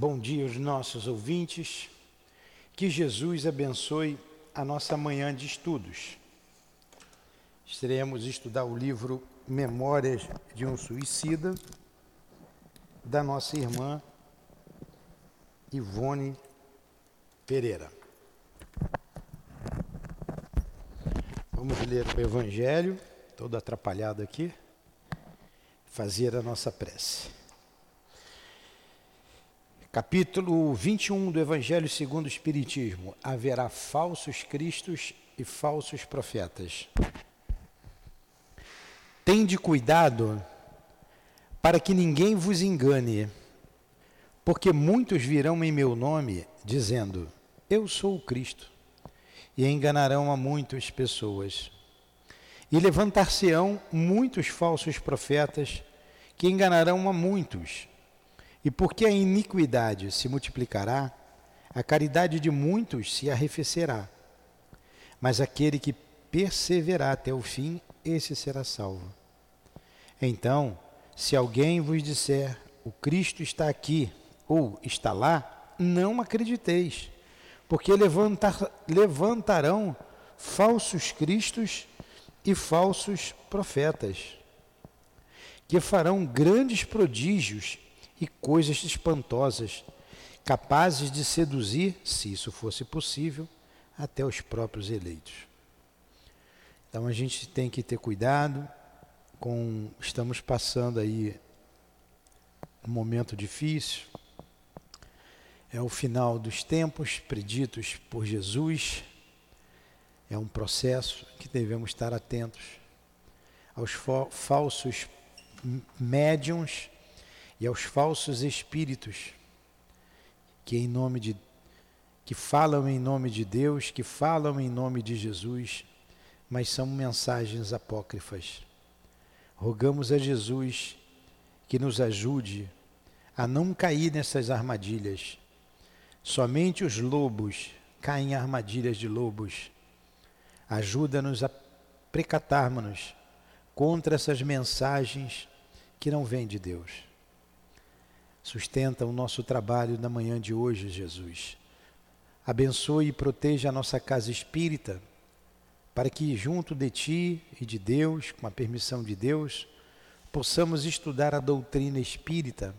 Bom dia aos nossos ouvintes. Que Jesus abençoe a nossa manhã de estudos. Estaremos estudar o livro Memórias de um Suicida, da nossa irmã Ivone Pereira. Vamos ler o Evangelho, todo atrapalhado aqui, fazer a nossa prece. Capítulo 21 do Evangelho segundo o Espiritismo: Haverá falsos cristos e falsos profetas. Tende cuidado para que ninguém vos engane, porque muitos virão em meu nome, dizendo: Eu sou o Cristo, e enganarão a muitas pessoas. E levantar-se-ão muitos falsos profetas, que enganarão a muitos. E porque a iniquidade se multiplicará, a caridade de muitos se arrefecerá. Mas aquele que perseverar até o fim, esse será salvo. Então, se alguém vos disser, o Cristo está aqui ou está lá, não acrediteis, porque levantar, levantarão falsos cristos e falsos profetas, que farão grandes prodígios e coisas espantosas, capazes de seduzir, se isso fosse possível, até os próprios eleitos. Então a gente tem que ter cuidado com estamos passando aí um momento difícil. É o final dos tempos preditos por Jesus. É um processo que devemos estar atentos aos falsos médiums e aos falsos espíritos que em nome de que falam em nome de Deus, que falam em nome de Jesus, mas são mensagens apócrifas. Rogamos a Jesus que nos ajude a não cair nessas armadilhas. Somente os lobos caem em armadilhas de lobos. Ajuda-nos a precatarmos-nos contra essas mensagens que não vêm de Deus. Sustenta o nosso trabalho na manhã de hoje, Jesus. Abençoe e proteja a nossa casa espírita, para que, junto de Ti e de Deus, com a permissão de Deus, possamos estudar a doutrina espírita,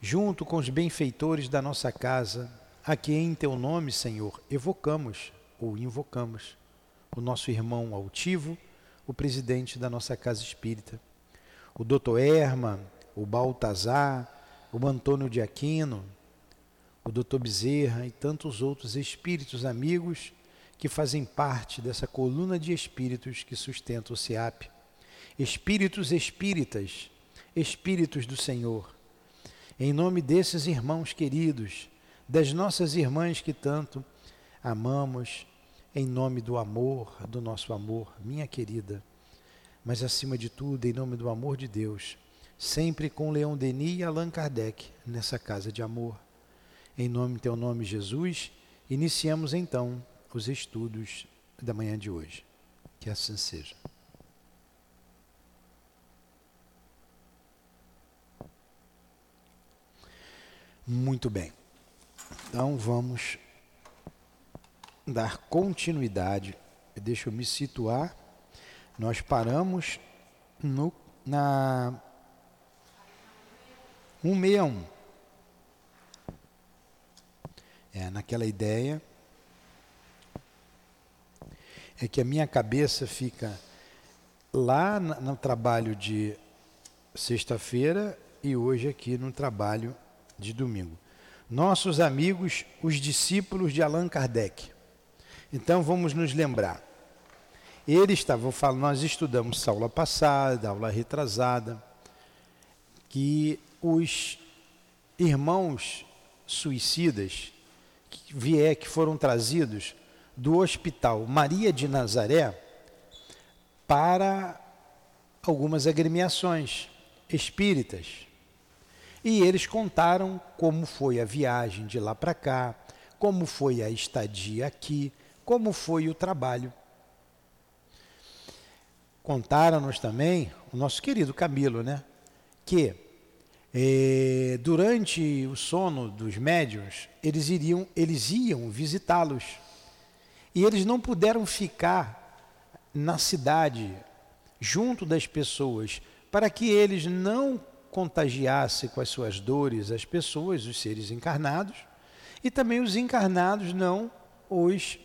junto com os benfeitores da nossa casa, a que em Teu nome, Senhor, evocamos ou invocamos o nosso irmão altivo, o presidente da nossa casa espírita, o doutor Erma, o Baltazar, o Antônio de Aquino, o Dr. Bezerra e tantos outros espíritos amigos que fazem parte dessa coluna de espíritos que sustenta o SEAP. Espíritos espíritas, espíritos do Senhor. Em nome desses irmãos queridos, das nossas irmãs que tanto amamos, em nome do amor, do nosso amor, minha querida, mas acima de tudo, em nome do amor de Deus sempre com Leão Denis e Allan Kardec nessa casa de amor. Em nome teu nome, Jesus, iniciamos então os estudos da manhã de hoje. Que assim seja. Muito bem. Então vamos dar continuidade. Deixa eu me situar. Nós paramos no, na 161. É, naquela ideia é que a minha cabeça fica lá no trabalho de sexta-feira e hoje aqui no trabalho de domingo. Nossos amigos, os discípulos de Allan Kardec. Então vamos nos lembrar. Eles estavam falando, nós estudamos aula passada, aula retrasada, que os irmãos suicidas que vier que foram trazidos do hospital Maria de Nazaré para algumas agremiações espíritas. E eles contaram como foi a viagem de lá para cá, como foi a estadia aqui, como foi o trabalho. Contaram-nos também o nosso querido Camilo, né? Que É, durante o sono dos médiuns, eles iriam, eles iam visitá-los. E eles não puderam ficar na cidade, junto das pessoas, para que eles não contagiassem com as suas dores as pessoas, os seres encarnados, e também os encarnados não os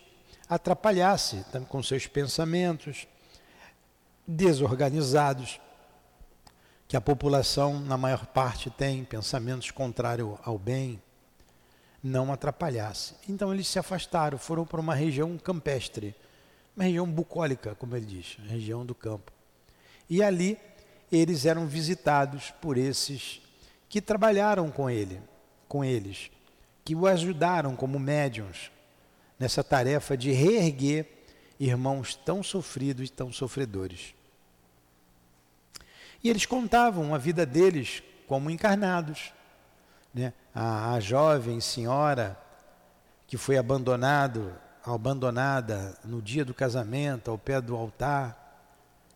atrapalhasse com seus pensamentos desorganizados, que a população, na maior parte, tem pensamentos contrários ao bem, não atrapalhasse. Então eles se afastaram, foram para uma região campestre, uma região bucólica, como ele diz, região do campo. E ali eles eram visitados por esses que trabalharam com ele, com eles, que o ajudaram como médiums nessa tarefa de reerguer irmãos tão sofridos e tão sofredores. E eles contavam a vida deles como encarnados. Né? A, a jovem senhora que foi abandonado, abandonada no dia do casamento, ao pé do altar,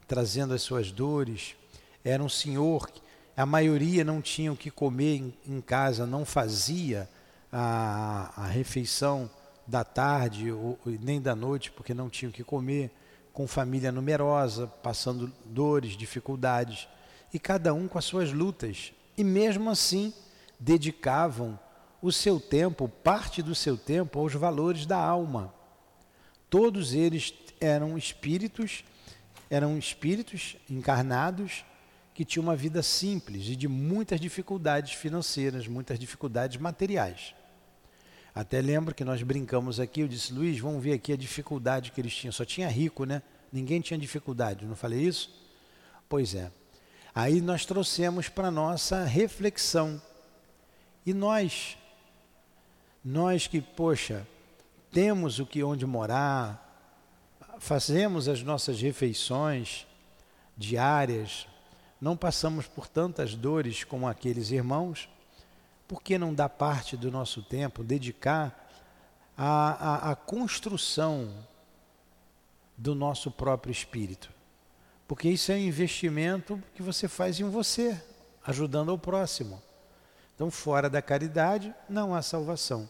trazendo as suas dores. Era um senhor, a maioria não tinha o que comer em, em casa, não fazia a, a refeição da tarde ou, nem da noite, porque não tinha o que comer, com família numerosa, passando dores, dificuldades e cada um com as suas lutas. E mesmo assim, dedicavam o seu tempo, parte do seu tempo, aos valores da alma. Todos eles eram espíritos, eram espíritos encarnados que tinham uma vida simples e de muitas dificuldades financeiras, muitas dificuldades materiais. Até lembro que nós brincamos aqui, eu disse, Luiz, vamos ver aqui a dificuldade que eles tinham. Só tinha rico, né? Ninguém tinha dificuldade, não falei isso? Pois é. Aí nós trouxemos para nossa reflexão. E nós, nós que, poxa, temos o que onde morar, fazemos as nossas refeições diárias, não passamos por tantas dores como aqueles irmãos, por que não dar parte do nosso tempo, dedicar à, à, construção do nosso próprio espírito? Porque isso é um investimento que você faz em você, ajudando ao próximo. Então, fora da caridade, não há salvação.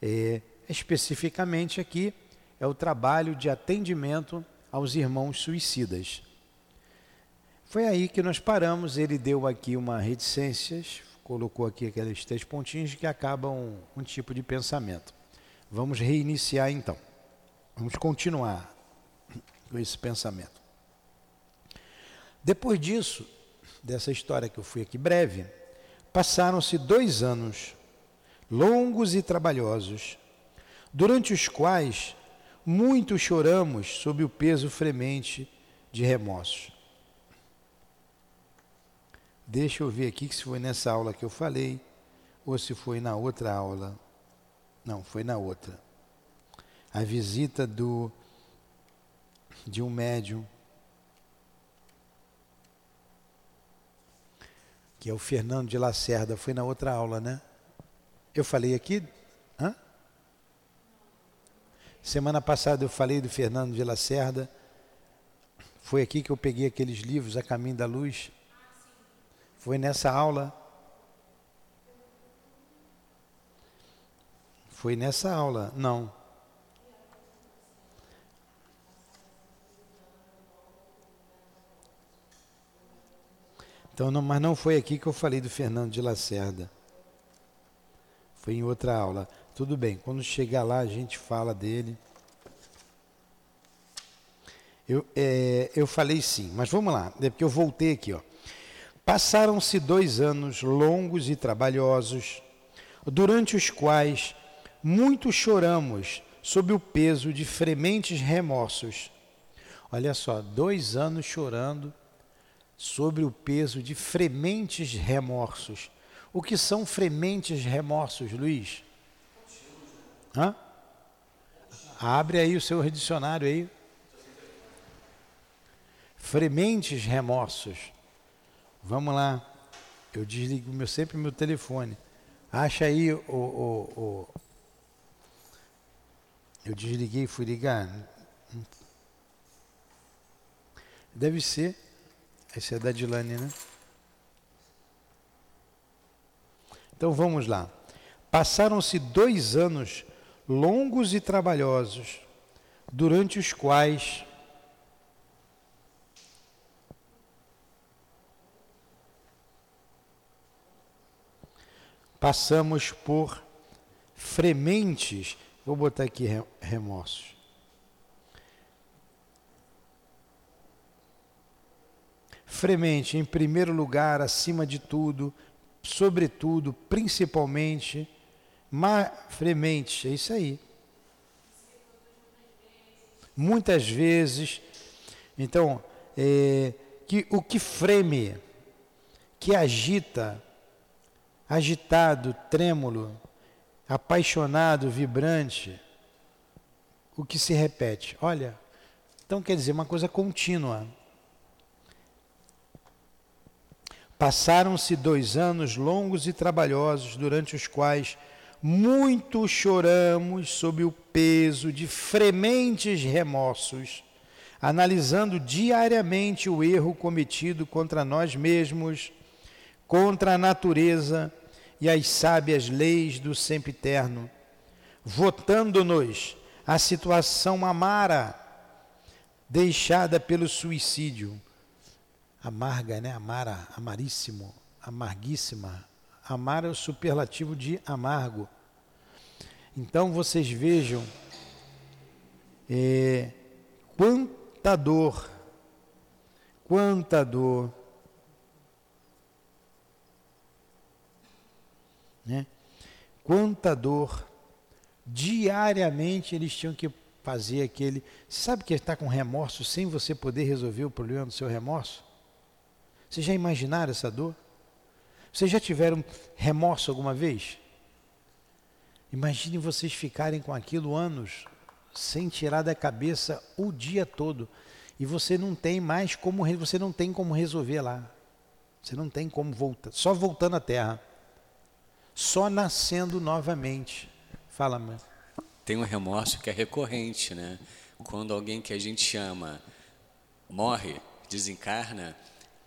É, especificamente aqui, é o trabalho de atendimento aos irmãos suicidas. Foi aí que nós paramos, ele deu aqui uma reticências, colocou aqui aqueles três pontinhos que acabam um, um tipo de pensamento. Vamos reiniciar então. Vamos continuar com esse pensamento. Depois disso, dessa história que eu fui aqui breve, passaram-se dois anos longos e trabalhosos, durante os quais muito choramos sob o peso fremente de remorsos. Deixa eu ver aqui se foi nessa aula que eu falei ou se foi na outra aula. Não, foi na outra. A visita do de um médium que é o Fernando de Lacerda, foi na outra aula, né? Eu falei aqui? Hã? Semana passada eu falei do Fernando de Lacerda. Foi aqui que eu peguei aqueles livros, A Caminho da Luz. Foi nessa aula. Foi nessa aula? Não. Então, não, mas não foi aqui que eu falei do Fernando de Lacerda. Foi em outra aula. Tudo bem, quando chegar lá a gente fala dele. Eu, é, eu falei sim, mas vamos lá, é porque eu voltei aqui. Ó. Passaram-se dois anos longos e trabalhosos, durante os quais muito choramos sob o peso de frementes remorsos. Olha só, dois anos chorando sobre o peso de frementes remorsos. O que são frementes remorsos, Luiz? Hã? Abre aí o seu dicionário aí. Frementes remorsos. Vamos lá. Eu desligo meu, sempre meu telefone. Acha aí o, o, o. Eu desliguei e fui ligar. Deve ser esse é da Dilane, né? Então vamos lá. Passaram-se dois anos longos e trabalhosos, durante os quais passamos por frementes, vou botar aqui remorsos. Fremente, em primeiro lugar, acima de tudo, sobretudo, principalmente, ma, fremente, é isso aí. Muitas vezes, então, é, que o que freme, que agita, agitado, trêmulo, apaixonado, vibrante, o que se repete. Olha, então quer dizer uma coisa contínua. Passaram-se dois anos longos e trabalhosos, durante os quais muito choramos sob o peso de frementes remorsos, analisando diariamente o erro cometido contra nós mesmos, contra a natureza e as sábias leis do sempiterno, votando-nos a situação amara deixada pelo suicídio. Amarga, né? Amara, amaríssimo, amarguíssima. Amar é o superlativo de amargo. Então vocês vejam é, quanta dor, quanta dor Né? Quanta dor. Diariamente eles tinham que fazer aquele. Sabe que está com remorso sem você poder resolver o problema do seu remorso? Vocês já imaginaram essa dor? Vocês já tiveram remorso alguma vez? Imagine vocês ficarem com aquilo anos, sem tirar da cabeça o dia todo. E você não tem mais como, você não tem como resolver lá. Você não tem como voltar, só voltando à terra só nascendo novamente. Fala, mãe. Tem um remorso que é recorrente, né? Quando alguém que a gente ama morre, desencarna,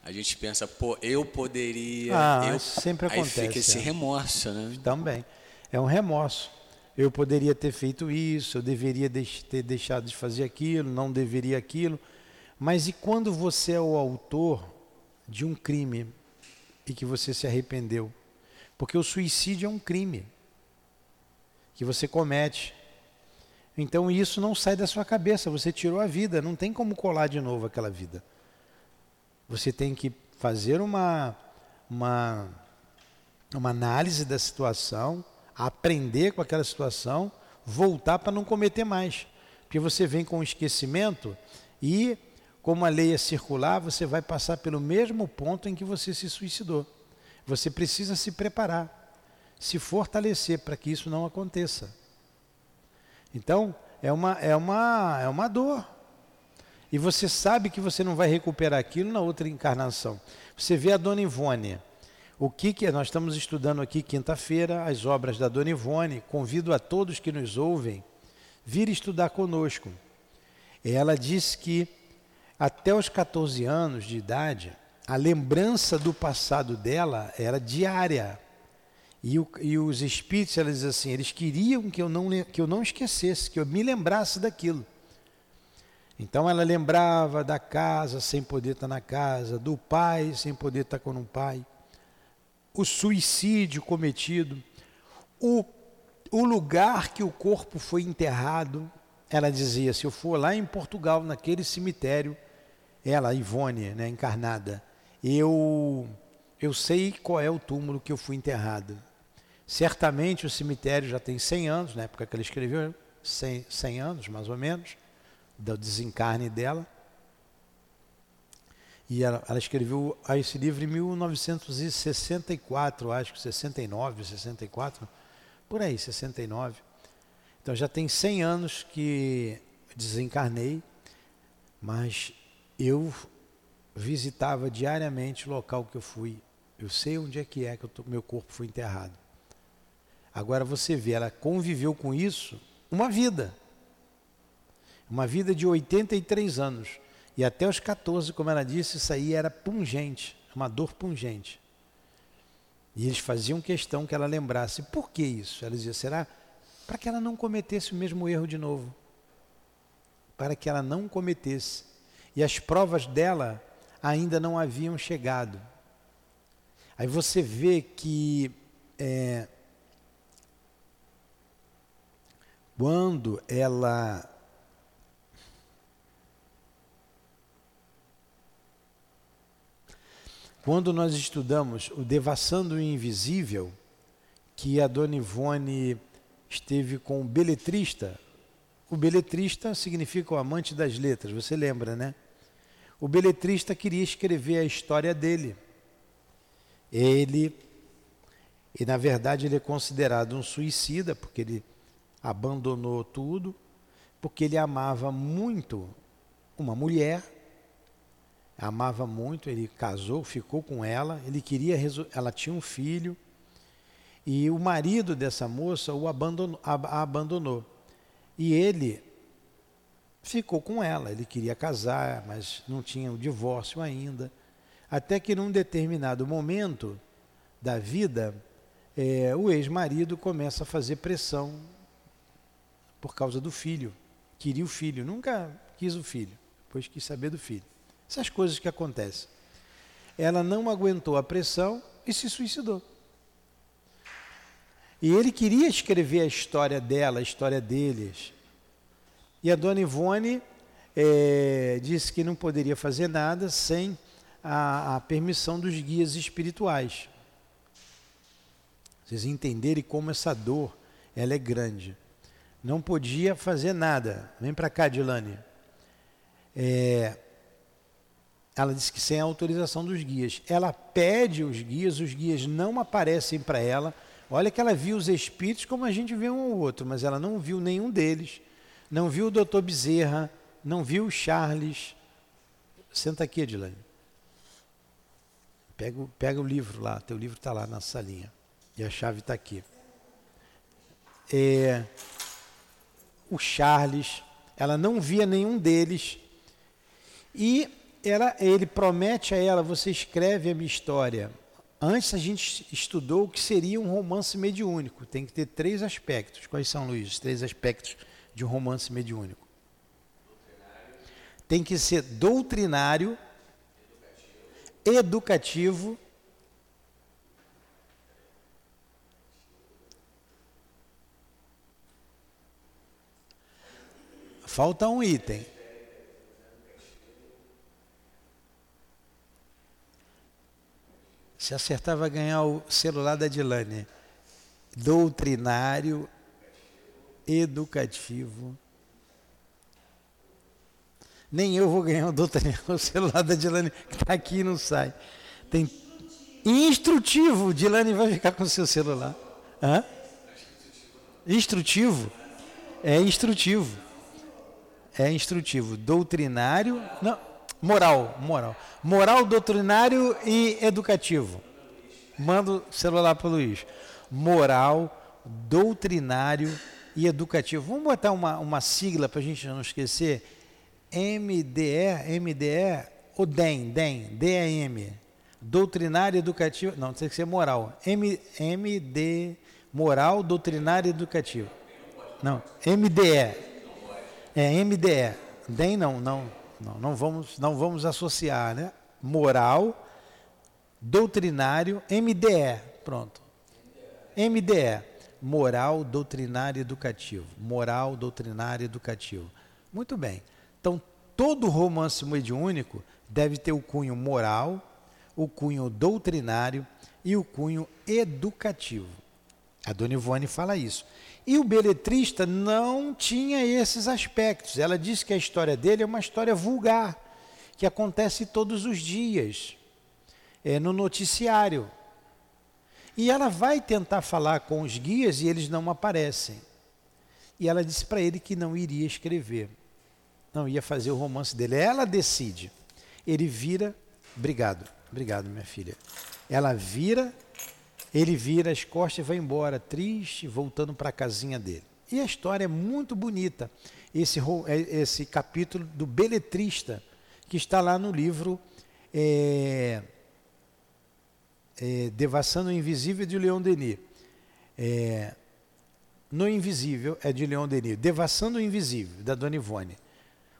a gente pensa, pô, eu poderia. Ah, eu... sempre acontece. Aí fica esse é. remorso, né? Também. É um remorso. Eu poderia ter feito isso, eu deveria ter deixado de fazer aquilo, não deveria aquilo. Mas e quando você é o autor de um crime e que você se arrependeu? Porque o suicídio é um crime que você comete. Então isso não sai da sua cabeça, você tirou a vida, não tem como colar de novo aquela vida. Você tem que fazer uma, uma, uma análise da situação, aprender com aquela situação, voltar para não cometer mais. Porque você vem com o esquecimento e, como a lei é circular, você vai passar pelo mesmo ponto em que você se suicidou. Você precisa se preparar, se fortalecer para que isso não aconteça. Então, é uma, é uma, é uma dor. E você sabe que você não vai recuperar aquilo na outra encarnação. Você vê a Dona Ivone. O que, que é? Nós estamos estudando aqui quinta-feira as obras da Dona Ivone. Convido a todos que nos ouvem vir estudar conosco. Ela disse que até os 14 anos de idade, a lembrança do passado dela era diária. E, o, e os espíritos, elas dizem assim, eles queriam que eu, não, que eu não esquecesse, que eu me lembrasse daquilo. Então ela lembrava da casa sem poder estar na casa, do pai sem poder estar com um pai, o suicídio cometido, o, o lugar que o corpo foi enterrado. Ela dizia: se eu for lá em Portugal, naquele cemitério, ela, Ivone, né, encarnada, eu, eu sei qual é o túmulo que eu fui enterrado. Certamente o cemitério já tem 100 anos, na época que ela escreveu, 100, 100 anos mais ou menos, do desencarne dela. E ela, ela, escreveu esse livro em 1964, acho que 69, 64, por aí, 69. Então já tem 100 anos que desencarnei, mas eu visitava diariamente o local que eu fui. Eu sei onde é que é que tô, meu corpo foi enterrado. Agora você vê, ela conviveu com isso uma vida. Uma vida de 83 anos. E até os 14, como ela disse, isso aí era pungente, uma dor pungente. E eles faziam questão que ela lembrasse. Por que isso? Ela dizia: será para que ela não cometesse o mesmo erro de novo? Para que ela não cometesse. E as provas dela ainda não haviam chegado. Aí você vê que é, quando ela Quando nós estudamos o Devassando o Invisível, que a Dona Ivone esteve com o beletrista, o beletrista significa o amante das letras, você lembra, né? O beletrista queria escrever a história dele. Ele, e na verdade ele é considerado um suicida, porque ele abandonou tudo, porque ele amava muito uma mulher amava muito, ele casou, ficou com ela, ele queria, ela tinha um filho, e o marido dessa moça o abandonou, a abandonou. E ele ficou com ela, ele queria casar, mas não tinha o divórcio ainda. Até que num determinado momento da vida, é, o ex-marido começa a fazer pressão por causa do filho. Queria o filho, nunca quis o filho, depois quis saber do filho. Essas coisas que acontecem. Ela não aguentou a pressão e se suicidou. E ele queria escrever a história dela, a história deles. E a dona Ivone é, disse que não poderia fazer nada sem a, a permissão dos guias espirituais. Vocês entenderem como essa dor ela é grande. Não podia fazer nada. Vem para cá, Dilane. É, ela disse que sem a autorização dos guias. Ela pede os guias, os guias não aparecem para ela. Olha que ela viu os espíritos como a gente vê um ou outro, mas ela não viu nenhum deles. Não viu o doutor Bezerra, não viu o Charles. Senta aqui, Edilane. Pega, pega o livro lá, teu livro está lá na salinha. E a chave está aqui. É, o Charles, ela não via nenhum deles. E ela, ele promete a ela: você escreve a minha história. Antes a gente estudou o que seria um romance mediúnico. Tem que ter três aspectos. Quais são, Luiz? Os três aspectos de um romance mediúnico. Tem que ser doutrinário, educativo, Falta um item. Se acertar, vai ganhar o celular da Dilane. Doutrinário, educativo. Nem eu vou ganhar o doutrinário, o celular da Dilane, que está aqui e não sai. Tem instrutivo. Dilane vai ficar com o seu celular. Hã? Instrutivo? É instrutivo. É instrutivo. Doutrinário. Não, Moral, moral. Moral, doutrinário e educativo. Manda o celular para o Luiz. Moral, doutrinário e educativo. Vamos botar uma, uma sigla para a gente não esquecer. MDE, MDE, ou DEM, DEM, DEM. Doutrinário educativo. Não, tem que ser moral. M, MD, moral, doutrinário educativo. Não, MDE. É MDE. DEM não, não. Não, não vamos, não vamos associar, né? Moral, doutrinário, MDE, pronto. MDE, moral, doutrinário educativo. Moral, doutrinário educativo. Muito bem. Então, todo romance mediúnico deve ter o cunho moral, o cunho doutrinário e o cunho educativo. A Dona Ivone fala isso. E o beletrista não tinha esses aspectos. Ela disse que a história dele é uma história vulgar, que acontece todos os dias, é, no noticiário. E ela vai tentar falar com os guias e eles não aparecem. E ela disse para ele que não iria escrever, não ia fazer o romance dele. Ela decide. Ele vira, obrigado, obrigado, minha filha. Ela vira ele vira as costas e vai embora, triste, voltando para a casinha dele. E a história é muito bonita, esse, é, esse capítulo do beletrista, que está lá no livro é, é, Devassando o Invisível de Leon Denis. É, no Invisível é de Leon Denis. Devassando o Invisível, da Dona Ivone.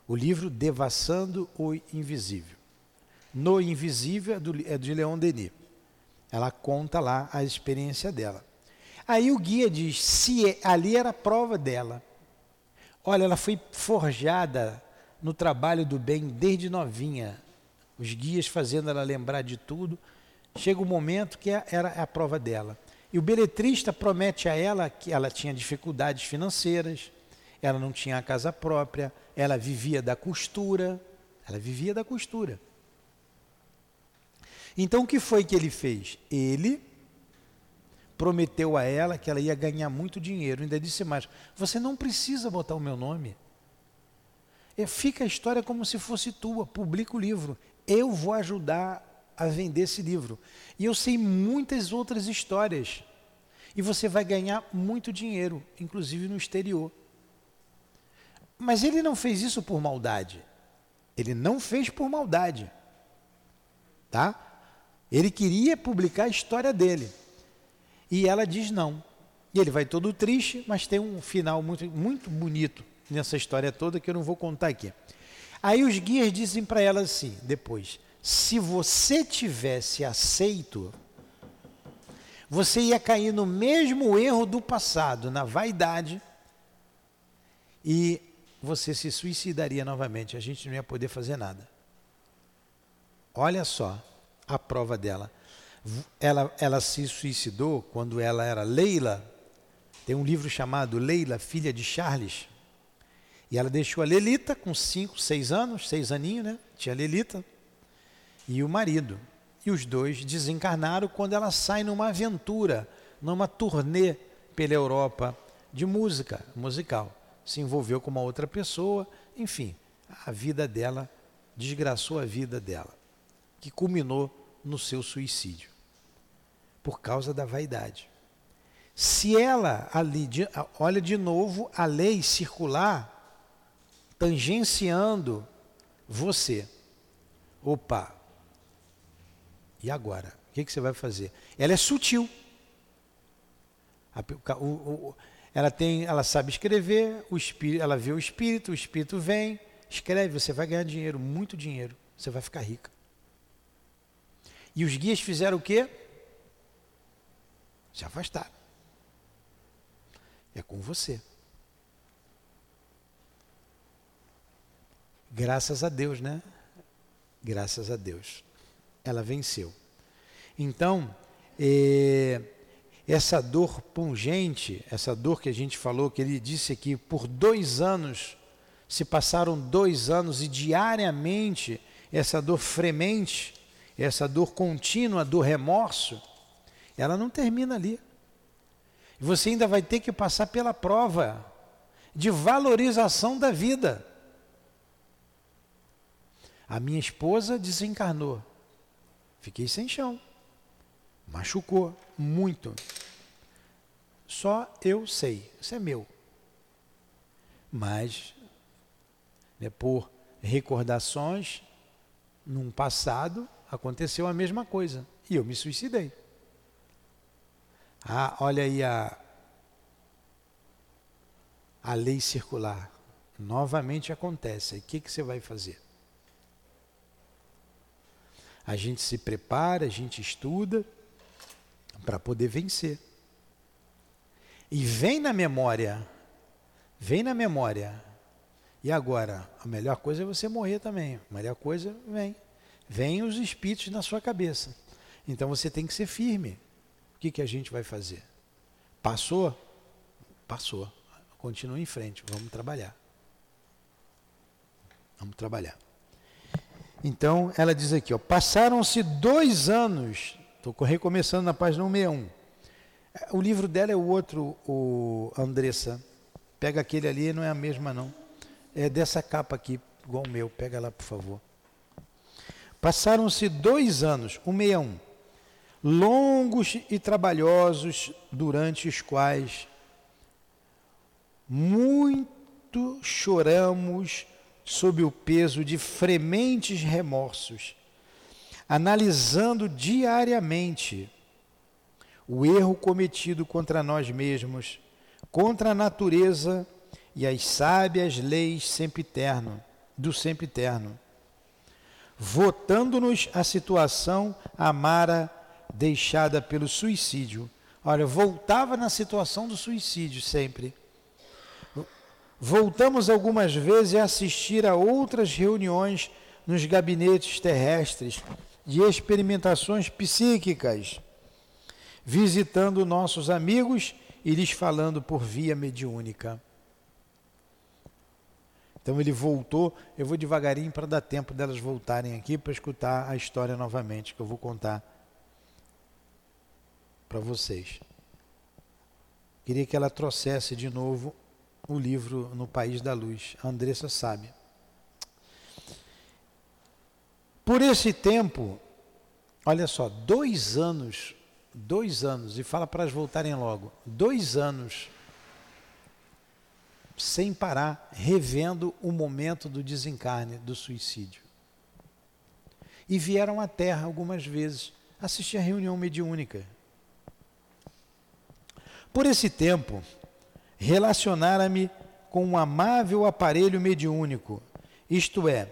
O livro Devassando o Invisível. No Invisível é, do, é de Leon Denis. Ela conta lá a experiência dela. Aí o guia diz: se é, ali era a prova dela. Olha, ela foi forjada no trabalho do bem desde novinha. Os guias fazendo ela lembrar de tudo. Chega o um momento que é, era a prova dela. E o beletrista promete a ela que ela tinha dificuldades financeiras, ela não tinha a casa própria, ela vivia da costura, ela vivia da costura. Então o que foi que ele fez? Ele prometeu a ela que ela ia ganhar muito dinheiro, ainda disse mais: "Você não precisa botar o meu nome. É, fica a história como se fosse tua, publica o livro. Eu vou ajudar a vender esse livro. E eu sei muitas outras histórias. E você vai ganhar muito dinheiro, inclusive no exterior. Mas ele não fez isso por maldade. Ele não fez por maldade. Tá? Ele queria publicar a história dele. E ela diz não. E ele vai todo triste, mas tem um final muito, muito bonito nessa história toda que eu não vou contar aqui. Aí os guias dizem para ela assim, depois: se você tivesse aceito, você ia cair no mesmo erro do passado, na vaidade, e você se suicidaria novamente. A gente não ia poder fazer nada. Olha só a prova dela. Ela, ela se suicidou quando ela era Leila. Tem um livro chamado Leila, filha de Charles. E ela deixou a Lelita com 5, 6 anos, 6 aninhos, né? Tinha Lelita e o marido. E os dois desencarnaram quando ela sai numa aventura, numa turnê pela Europa de música, musical. Se envolveu com uma outra pessoa, enfim, a vida dela desgraçou a vida dela, que culminou no seu suicídio, por causa da vaidade. Se ela ali, olha de novo a lei circular tangenciando você. Opa, e agora? O que, que você vai fazer? Ela é sutil. A, o, o, ela tem, ela sabe escrever, o espírito, ela vê o espírito, o espírito vem, escreve, você vai ganhar dinheiro, muito dinheiro, você vai ficar rica. E os guias fizeram o quê? Se afastaram. É com você. Graças a Deus, né? Graças a Deus ela venceu. Então, é, essa dor pungente, essa dor que a gente falou, que ele disse aqui, por dois anos, se passaram dois anos e diariamente essa dor fremente, essa dor contínua do remorso, ela não termina ali. Você ainda vai ter que passar pela prova de valorização da vida. A minha esposa desencarnou. Fiquei sem chão. Machucou muito. Só eu sei, isso é meu. Mas, né, por recordações, num passado aconteceu a mesma coisa e eu me suicidei. Ah, olha aí a, a lei circular. Novamente acontece. O que, que você vai fazer? A gente se prepara, a gente estuda para poder vencer. E vem na memória, vem na memória. E agora, a melhor coisa é você morrer também. A melhor coisa vem. Vem os espíritos na sua cabeça. Então você tem que ser firme. O que, que a gente vai fazer? Passou? Passou. Continua em frente. Vamos trabalhar. Vamos trabalhar. Então, ela diz aqui, passaram-se dois anos, estou recomeçando na página 161. O livro dela é o outro, o Andressa. Pega aquele ali, não é a mesma não. É dessa capa aqui, igual o meu. Pega lá, por favor. Passaram-se dois anos, 161, longos e trabalhosos, durante os quais muito choramos sob o peso de frementes remorsos. analisando diariamente o erro cometido contra nós mesmos, contra a natureza e as sábias leis sempre eterno, do sempre eterno, votando-nos a situação amara deixada pelo suicídio. Olha, voltava na situação do suicídio sempre. Voltamos algumas vezes a assistir a outras reuniões nos gabinetes terrestres de experimentações psíquicas, visitando nossos amigos e lhes falando por via mediúnica. Então ele voltou, eu vou devagarinho para dar tempo delas voltarem aqui para escutar a história novamente, que eu vou contar para vocês. Queria que ela trouxesse de novo o livro No País da Luz. A Andressa sabe. Por esse tempo, olha só, dois anos, dois anos, e fala para elas voltarem logo, dois anos sem parar, revendo o momento do desencarne, do suicídio. E vieram à Terra algumas vezes assistir a reunião mediúnica. Por esse tempo, relacionara-me com um amável aparelho mediúnico, isto é,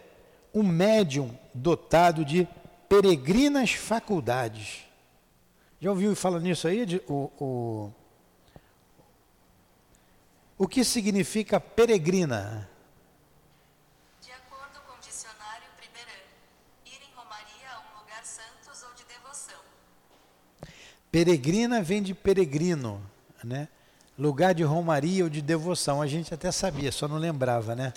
um médium dotado de peregrinas faculdades. Já ouviu falar nisso aí? O, o, o que significa peregrina? De acordo com o dicionário Primeirão, ir em romaria a um lugar santos ou de devoção. Peregrina vem de peregrino, né? lugar de romaria ou de devoção. A gente até sabia, só não lembrava, né?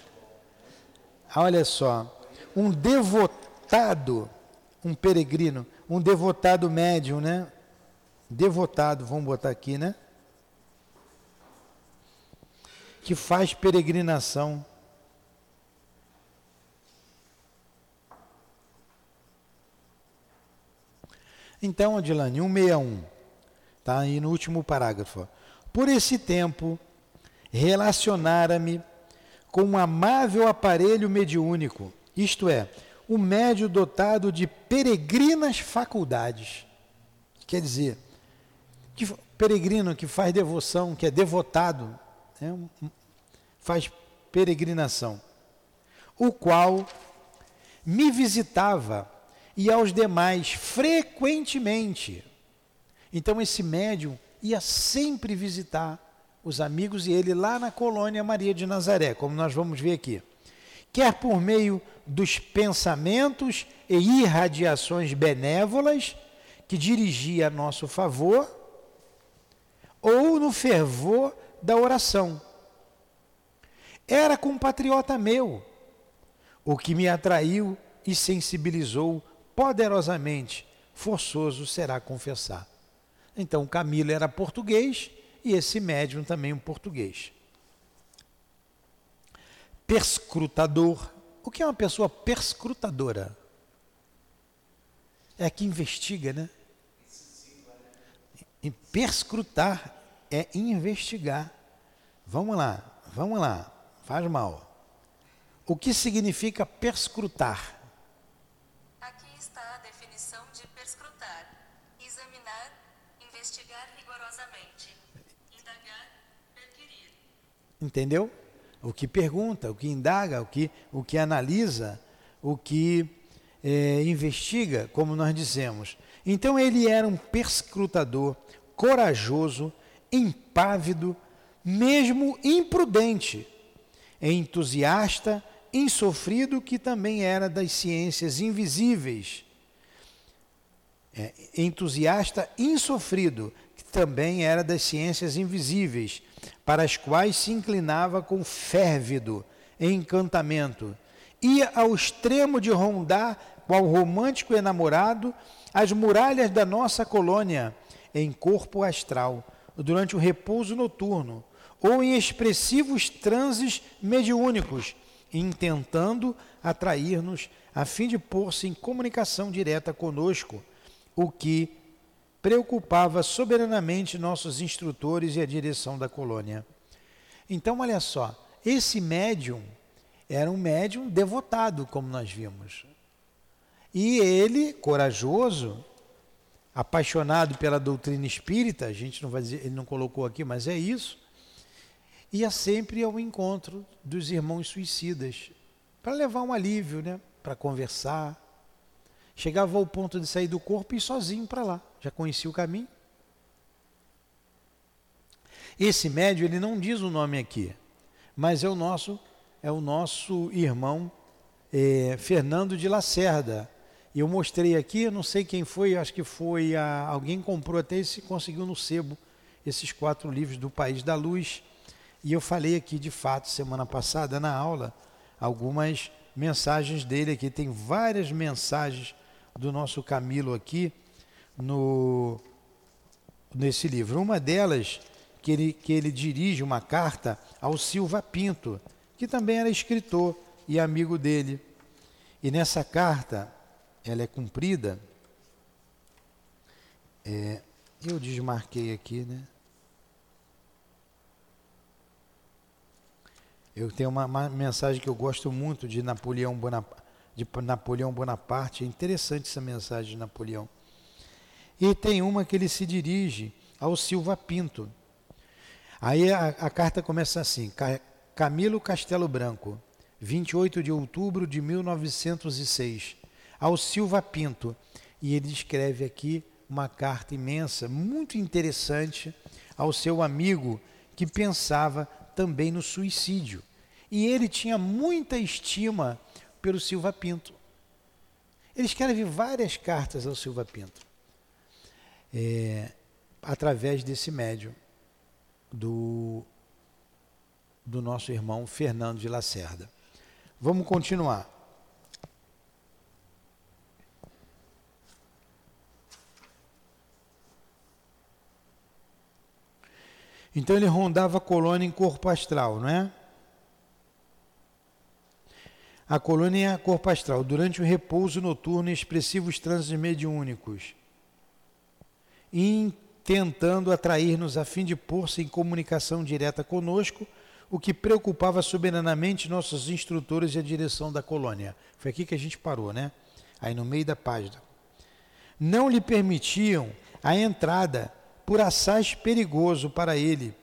Olha só, um devotado, um peregrino, um devotado médium, né? Devotado, vamos botar aqui, né? Que faz peregrinação. Então, Adilane, 161, tá aí no último parágrafo. Por esse tempo, relacionara-me com um amável aparelho mediúnico, isto é, um médio dotado de peregrinas faculdades. Quer dizer, que peregrino que faz devoção, que é devotado, né, faz peregrinação, o qual me visitava e aos demais frequentemente. Então esse médium ia sempre visitar os amigos e ele lá na colônia Maria de Nazaré, como nós vamos ver aqui. Quer por meio dos pensamentos e irradiações benévolas que dirigia a nosso favor, ou no fervor da oração. Era compatriota meu, o que me atraiu e sensibilizou poderosamente, forçoso será confessar. Então Camilo era português e esse médium também um português. Perscrutador. O que é uma pessoa perscrutadora? É a que investiga, né? E perscrutar é investigar. Vamos lá, vamos lá, faz mal. O que significa perscrutar? Entendeu? O que pergunta, o que indaga, o que, o que analisa, o que é, investiga, como nós dissemos. Então ele era um perscrutador, corajoso, impávido, mesmo imprudente, entusiasta, insofrido, que também era das ciências invisíveis. É, entusiasta, insofrido, que também era das ciências invisíveis para as quais se inclinava com férvido encantamento. Ia ao extremo de rondar, qual romântico enamorado, as muralhas da nossa colônia, em corpo astral, durante o repouso noturno, ou em expressivos transes mediúnicos, intentando atrair-nos a fim de pôr-se em comunicação direta conosco, o que preocupava soberanamente nossos instrutores e a direção da colônia. Então, olha só, esse médium era um médium devotado, como nós vimos. E ele, corajoso, apaixonado pela doutrina espírita, a gente não vai dizer, ele não colocou aqui, mas é isso, ia sempre ao encontro dos irmãos suicidas para levar um alívio, né? Para conversar. Chegava ao ponto de sair do corpo e ir sozinho para lá. Já conhecia o caminho. Esse médio ele não diz o nome aqui, mas é o nosso é o nosso irmão é, Fernando de Lacerda. Eu mostrei aqui, não sei quem foi, acho que foi a, alguém comprou até esse conseguiu no sebo esses quatro livros do País da Luz. E eu falei aqui de fato semana passada na aula algumas mensagens dele aqui. Tem várias mensagens do nosso Camilo aqui no nesse livro. Uma delas que ele, que ele dirige uma carta ao Silva Pinto, que também era escritor e amigo dele. E nessa carta, ela é cumprida, é, eu desmarquei aqui, né? Eu tenho uma, uma, mensagem que eu gosto muito de Napoleão, Bonaparte, de Napoleão Bonaparte. É interessante essa mensagem de Napoleão. E tem uma que ele se dirige ao Silva Pinto. Aí a, a carta começa assim: Camilo Castelo Branco, 28 de outubro de 1906, ao Silva Pinto. E ele escreve aqui uma carta imensa, muito interessante, ao seu amigo que pensava também no suicídio. E ele tinha muita estima pelo Silva Pinto. Ele escreve várias cartas ao Silva Pinto, é, através desse médium do, do nosso irmão Fernando de Lacerda. Vamos continuar. Então ele rondava a colônia em corpo astral, não é? A colônia é corpo astral, durante o repouso noturno e expressivos trânsitos mediúnicos, intentando atrair-nos a fim de pôr-se em comunicação direta conosco, o que preocupava soberanamente nossos instrutores e a direção da colônia. Foi aqui que a gente parou, né? Aí no meio da página. Não lhe permitiam a entrada por assaz perigoso para ele,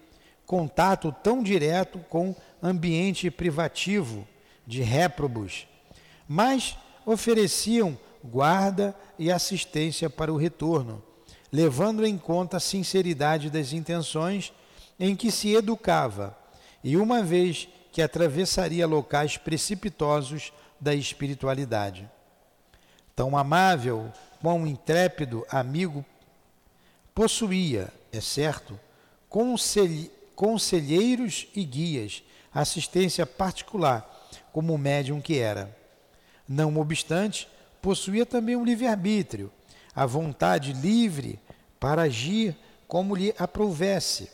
contato tão direto com ambiente privativo de réprobos, mas ofereciam guarda e assistência para o retorno, levando em conta a sinceridade das intenções em que se educava, e uma vez que atravessaria locais precipitosos da espiritualidade. Tão amável, quão intrépido amigo Possuía, é certo, conselheiros e guias, assistência particular, como médium que era. Não obstante, possuía também um livre-arbítrio, a vontade livre para agir como lhe aprouvesse.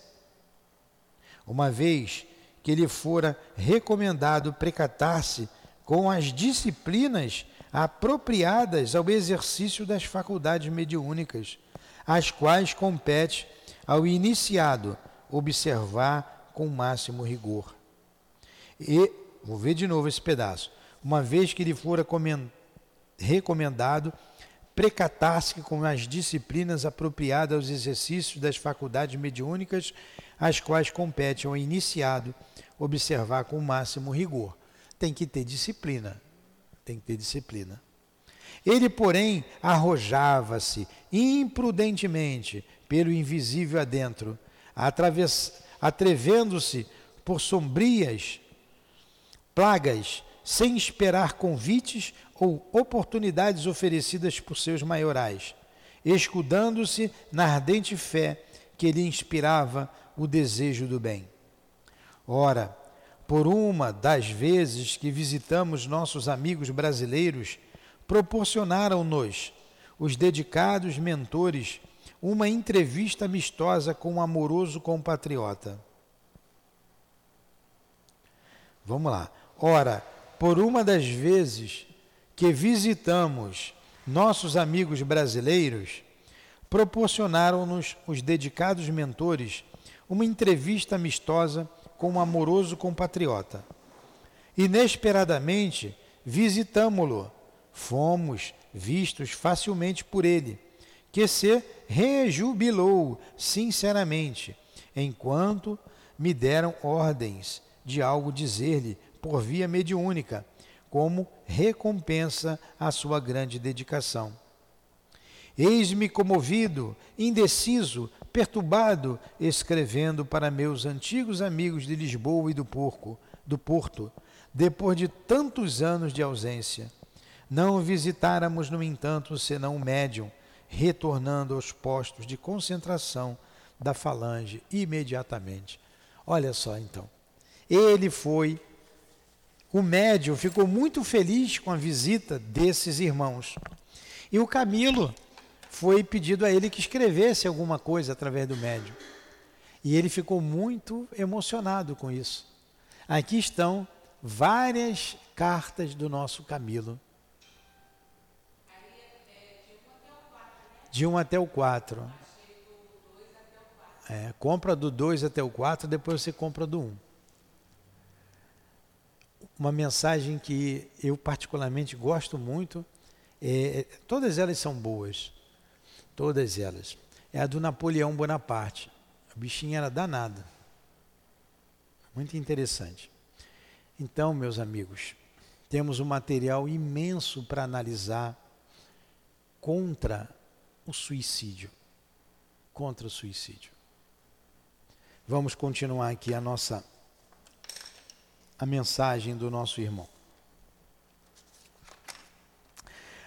Uma vez que lhe fora recomendado precatar-se com as disciplinas apropriadas ao exercício das faculdades mediúnicas, as quais compete ao iniciado observar com máximo rigor. E, vou ver de novo esse pedaço, uma vez que lhe fora recomendado precatar-se com as disciplinas apropriadas aos exercícios das faculdades mediúnicas, as quais compete ao iniciado observar com máximo rigor. Tem que ter disciplina. Tem que ter disciplina. Ele, porém, arrojava-se imprudentemente pelo invisível adentro, atrevendo-se por sombrias plagas, sem esperar convites ou oportunidades oferecidas por seus maiorais, escudando-se na ardente fé que lhe inspirava o desejo do bem. Ora, por uma das vezes que visitamos nossos amigos brasileiros, proporcionaram-nos, os dedicados mentores, uma entrevista amistosa com um amoroso compatriota. Vamos lá. Ora, por uma das vezes que visitamos nossos amigos brasileiros, proporcionaram-nos os dedicados mentores uma entrevista amistosa com um amoroso compatriota. Inesperadamente, visitamo-lo fomos vistos facilmente por ele, que se rejubilou sinceramente, enquanto me deram ordens de algo dizer-lhe por via mediúnica, como recompensa à sua grande dedicação. Eis-me comovido, indeciso, perturbado, escrevendo para meus antigos amigos de Lisboa e do Porco, do Porto, depois de tantos anos de ausência. Não visitáramos, no entanto, senão o médium, retornando aos postos de concentração da falange imediatamente. Olha só então. Ele foi, o médium ficou muito feliz com a visita desses irmãos. E o Camilo foi pedido a ele que escrevesse alguma coisa através do médium. E ele ficou muito emocionado com isso. Aqui estão várias cartas do nosso Camilo. De 1 até o 4. É, compra do 2 até o 4, depois você compra do 1. Uma mensagem que eu particularmente gosto muito, é, todas elas são boas, todas elas. É a do Napoleão Bonaparte. A bichinha era danada. Muito interessante. Então, meus amigos, temos um material imenso para analisar contra o suicídio. Contra o suicídio. Vamos continuar aqui a nossa a mensagem do nosso irmão.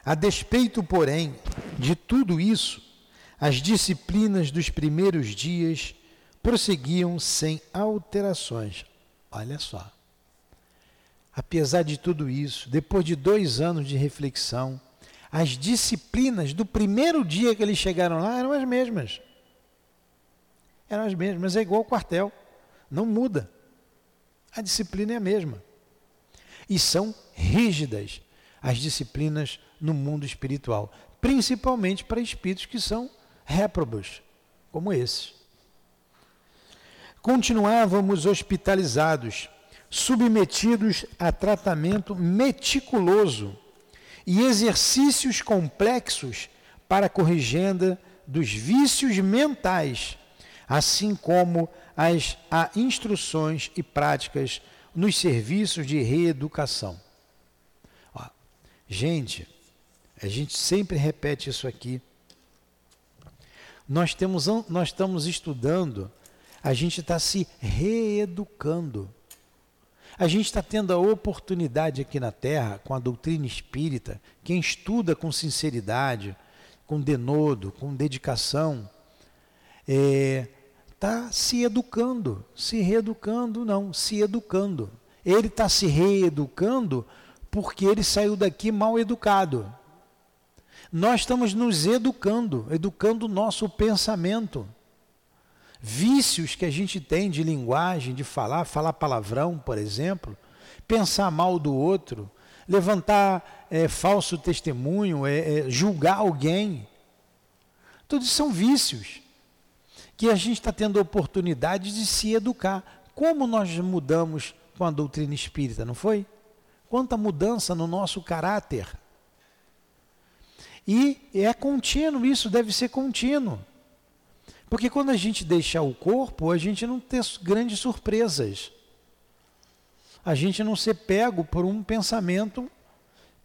A despeito, porém, de tudo isso, as disciplinas dos primeiros dias prosseguiam sem alterações. Olha só. Apesar de tudo isso, depois de dois anos de reflexão, as disciplinas do primeiro dia que eles chegaram lá eram as mesmas. Eram as mesmas, é igual ao quartel, não muda. A disciplina é a mesma. E são rígidas as disciplinas no mundo espiritual, principalmente para espíritos que são réprobos, como esse. Continuávamos hospitalizados, submetidos a tratamento meticuloso e exercícios complexos para a corrigenda dos vícios mentais, assim como as a instruções e práticas nos serviços de reeducação. Ó, gente, a gente sempre repete isso aqui. Nós, temos, nós estamos estudando, a gente está se reeducando. A gente está tendo a oportunidade aqui na Terra, com a doutrina espírita, quem estuda com sinceridade, com denodo, com dedicação, está é, tá se educando, se reeducando, não, se educando. Ele está se reeducando porque ele saiu daqui mal educado. Nós estamos nos educando, educando o nosso pensamento vícios que a gente tem de linguagem, de falar, falar palavrão, por exemplo, pensar mal do outro, levantar é, falso testemunho, é, é, julgar alguém. Tudo isso são vícios que a gente está tendo a oportunidade de se educar. Como nós mudamos com a doutrina espírita, não foi? Quanta mudança no nosso caráter. E é contínuo, isso deve ser contínuo. Porque quando a gente deixar o corpo, a gente não tem grandes surpresas. A gente não ser pego por um pensamento,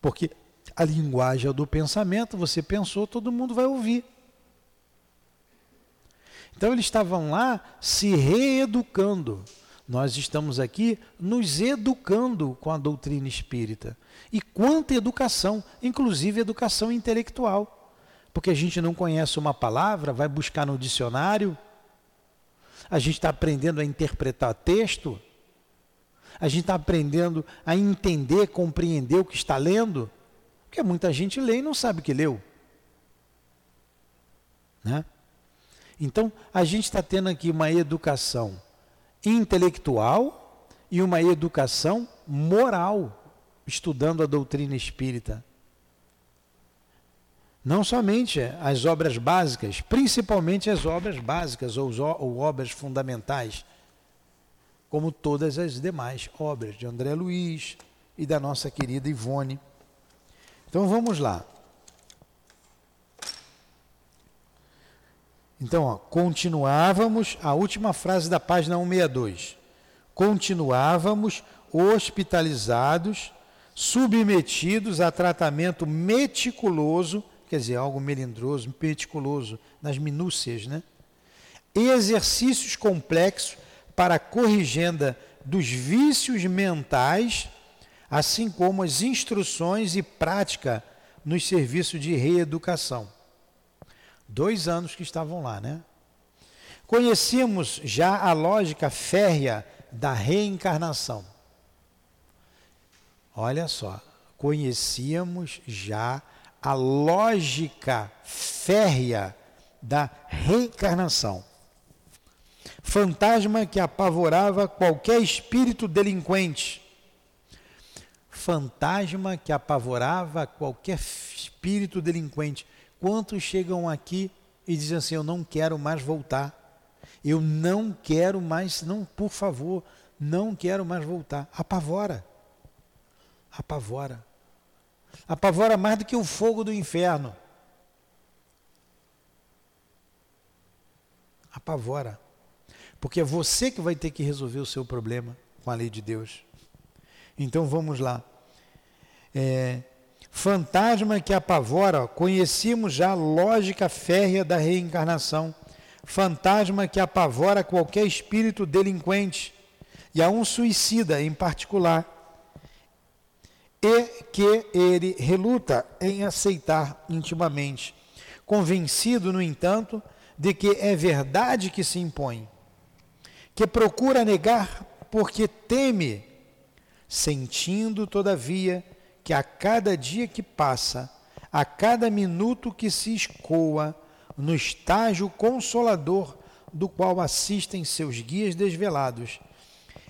porque a linguagem é do pensamento, você pensou, todo mundo vai ouvir. Então eles estavam lá se reeducando. Nós estamos aqui nos educando com a doutrina espírita. E quanta educação, inclusive educação intelectual porque a gente não conhece uma palavra, vai buscar no dicionário, a gente está aprendendo a interpretar texto, a gente está aprendendo a entender, compreender o que está lendo, porque muita gente lê e não sabe o que leu. Né? Então, a gente está tendo aqui uma educação intelectual e uma educação moral, estudando a doutrina espírita. Não somente as obras básicas, principalmente as obras básicas ou, ou obras fundamentais, como todas as demais obras de André Luiz e da nossa querida Ivone. Então vamos lá. Então, ó, continuávamos, a última frase da página 162. Continuávamos hospitalizados, submetidos a tratamento meticuloso, quer dizer, algo melindroso, meticuloso, nas minúcias, né? Exercícios complexos para a corrigenda dos vícios mentais, assim como as instruções e prática nos serviços de reeducação. Dois anos que estavam lá, né? Conhecíamos já a lógica férrea da reencarnação. Olha só, conhecíamos já a lógica férrea da reencarnação. Fantasma que apavorava qualquer espírito delinquente. Fantasma que apavorava qualquer espírito delinquente. Quantos chegam aqui e dizem assim: Eu não quero mais voltar. Eu não quero mais, não, por favor, não quero mais voltar. Apavora. Apavora. Apavora mais do que o fogo do inferno. Apavora. Porque é você que vai ter que resolver o seu problema com a lei de Deus. Então vamos lá. É, fantasma que apavora, conhecíamos já a lógica férrea da reencarnação. Fantasma que apavora qualquer espírito delinquente e a um suicida em particular. E que ele reluta em aceitar intimamente, convencido, no entanto, de que é verdade que se impõe que procura negar porque teme, sentindo, todavia, que a cada dia que passa, a cada minuto que se escoa, no estágio consolador do qual assistem seus guias desvelados,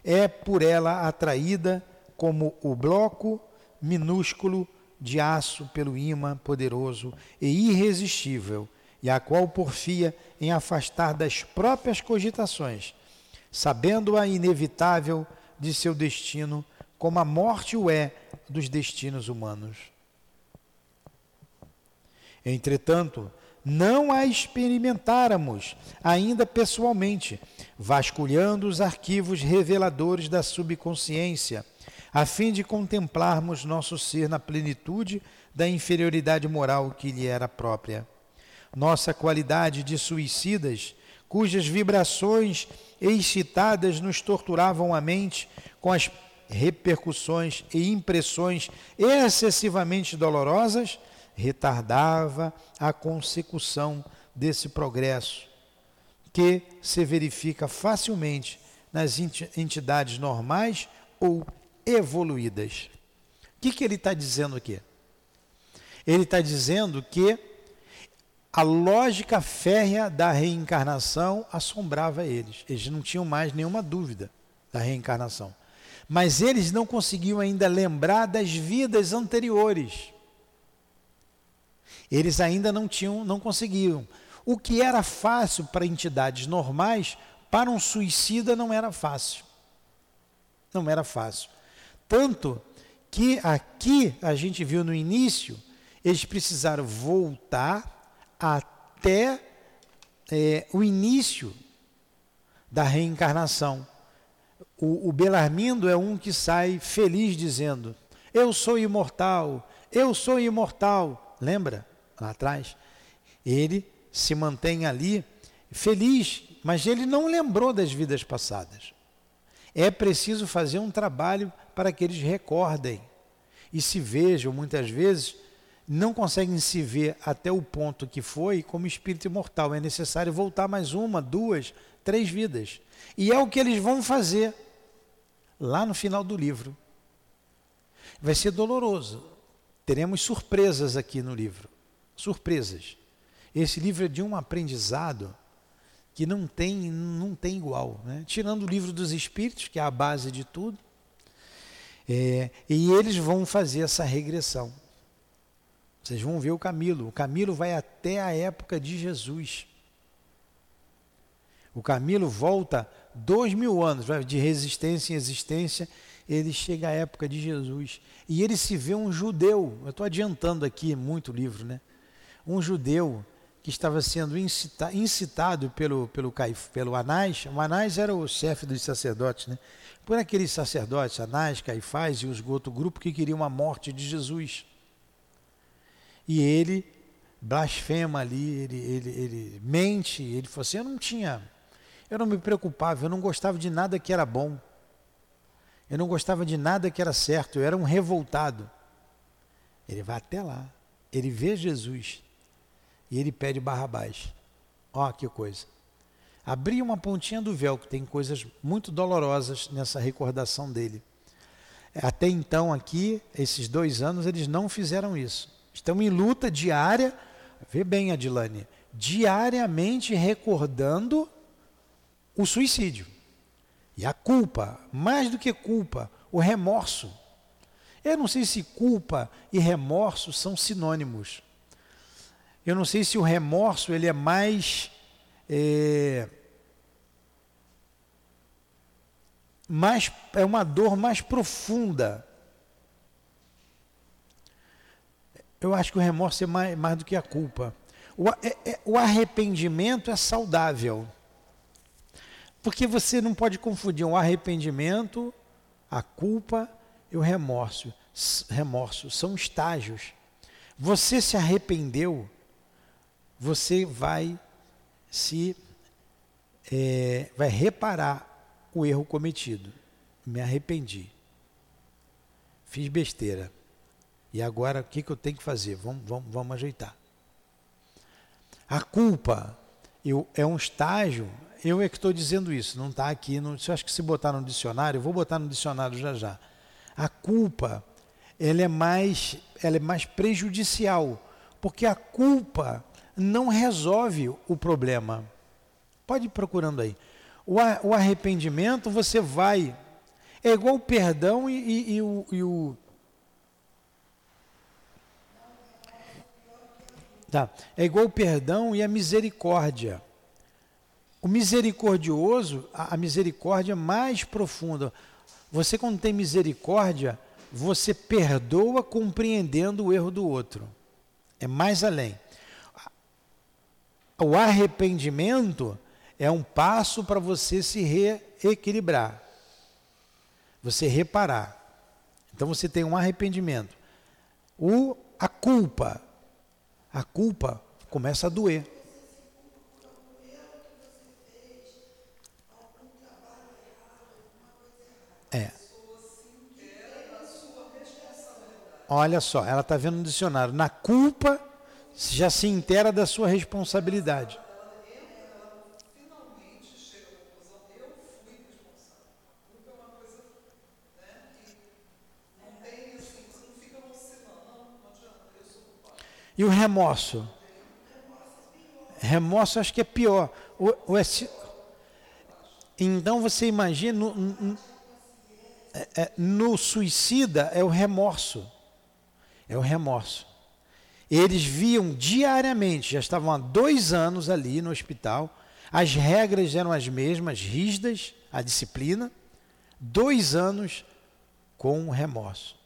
é por ela atraída como o bloco minúsculo de aço pelo imã poderoso e irresistível, e a qual porfia em afastar das próprias cogitações sabendo-a inevitável de seu destino, como a morte o é dos destinos humanos. Entretanto, não a experimentáramos ainda pessoalmente, vasculhando os arquivos reveladores da subconsciência, a fim de contemplarmos nosso ser na plenitude da inferioridade moral que lhe era própria. Nossa qualidade de suicidas, cujas vibrações excitadas nos torturavam a mente com as repercussões e impressões excessivamente dolorosas, retardava a consecução desse progresso, que se verifica facilmente nas entidades normais ou evoluídas. O que, que ele está dizendo aqui? Ele está dizendo que a lógica férrea da reencarnação assombrava eles. Eles não tinham mais nenhuma dúvida da reencarnação. Mas eles não conseguiam ainda lembrar das vidas anteriores. Eles ainda não tinham, não conseguiam. O que era fácil para entidades normais, para um suicida não era fácil. Não era fácil. Tanto que aqui a gente viu no início, eles precisaram voltar até é, o início da reencarnação. O, o Belarmindo é um que sai feliz dizendo: Eu sou imortal, eu sou imortal. Lembra lá atrás? Ele se mantém ali feliz, mas ele não lembrou das vidas passadas. É preciso fazer um trabalho para que eles recordem e se vejam muitas vezes não conseguem se ver até o ponto que foi como espírito imortal. É necessário voltar mais uma, duas, três vidas. E é o que eles vão fazer lá no final do livro. Vai ser doloroso. Teremos surpresas aqui no livro. Surpresas. Esse livro é de um aprendizado que não tem, não tem igual. Né? Tirando o livro dos Espíritos, que é a base de tudo. É, e eles vão fazer essa regressão. Vocês vão ver o Camilo. O Camilo vai até a época de Jesus. O Camilo volta dois mil anos de resistência em existência ele chega à época de Jesus e ele se vê um judeu. Eu estou adiantando aqui muito o livro, né? Um judeu que estava sendo incita, incitado pelo, pelo, pelo Anás. O Anás era o chefe dos sacerdotes, né? Por aqueles sacerdotes, Anás, Caifás e os outro grupo que queriam a morte de Jesus. E ele blasfema ali, ele, ele, ele mente, ele falou assim, eu não tinha, eu não me preocupava, eu não gostava de nada que era bom. Eu não gostava de nada que era certo, eu era um revoltado. Ele vai até lá, ele vê Jesus e ele pede Barrabás. Ó, que coisa. Abri uma pontinha do véu, que tem coisas muito dolorosas nessa recordação dele. Até então, aqui, esses dois anos, eles não fizeram isso. Estão em luta diária, vê bem, Adilane, diariamente recordando o suicídio. E a culpa, mais do que culpa, o remorso. Eu não sei se culpa e remorso são sinônimos. Eu não sei se o remorso ele é mais é, mais é uma dor mais profunda. Eu acho que o remorso é mais, mais do que a culpa. O, é, é, o arrependimento é saudável. Porque você não pode confundir o arrependimento, a culpa e o remorso. Remorso são estágios. Você se arrependeu, você vai se é, vai reparar o erro cometido. Me arrependi. Fiz besteira. E agora o que, que eu tenho que fazer? Vamos, vamos, vamos ajeitar. A culpa eu, é um estágio eu é que estou dizendo isso, não está aqui. No, eu acho que se botar no dicionário, vou botar no dicionário já já. A culpa, ela é mais, ela é mais prejudicial, porque a culpa não resolve o problema. Pode ir procurando aí. O, o arrependimento, você vai. É igual o perdão e, e, e, o, e o. Tá. É igual o perdão e a misericórdia. O misericordioso, a, misericórdia mais profunda. Você, quando tem misericórdia, você perdoa compreendendo o erro do outro. É mais além. O arrependimento é um passo para você se reequilibrar, você reparar. Então você tem um arrependimento. O, a culpa, a culpa começa a doer. É. Olha só, ela está vendo no dicionário. Na culpa, já se inteira da sua responsabilidade. E o remorso? Remorso acho que é pior. O, o, então você imagina, no, é, é, no suicida é o remorso. É o remorso. Eles viam diariamente, já estavam há dois anos ali no hospital, as regras eram as mesmas, rígidas, a disciplina, dois anos com remorso.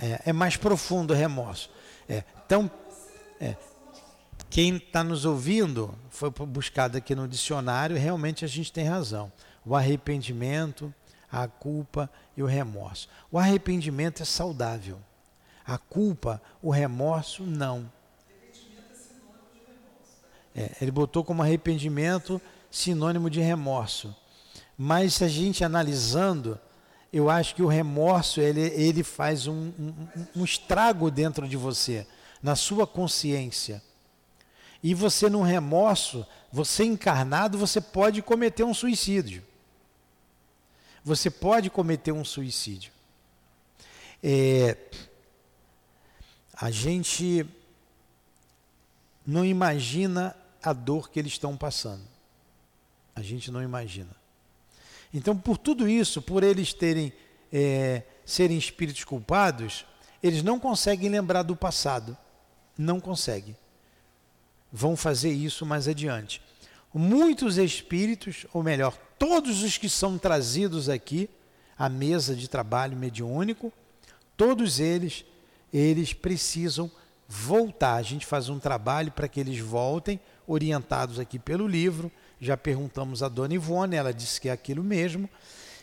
É, é mais profundo o remorso. É, então, é, quem está nos ouvindo foi buscado aqui no dicionário realmente a gente tem razão. O arrependimento, a culpa e o remorso. O arrependimento é saudável. A culpa, o remorso, não. É, ele botou como arrependimento sinônimo de remorso. Mas se a gente analisando, eu acho que o remorso ele, ele faz um, um, um estrago dentro de você, na sua consciência. E você no remorso, você encarnado, você pode cometer um suicídio. Você pode cometer um suicídio. É, a gente não imagina a dor que eles estão passando. A gente não imagina. Então, por tudo isso, por eles terem é, serem espíritos culpados, eles não conseguem lembrar do passado. Não conseguem. Vão fazer isso mais adiante. Muitos espíritos, ou melhor, todos os que são trazidos aqui à mesa de trabalho mediúnico, todos eles, eles precisam voltar. A gente faz um trabalho para que eles voltem, orientados aqui pelo livro. Já perguntamos a dona Ivone, ela disse que é aquilo mesmo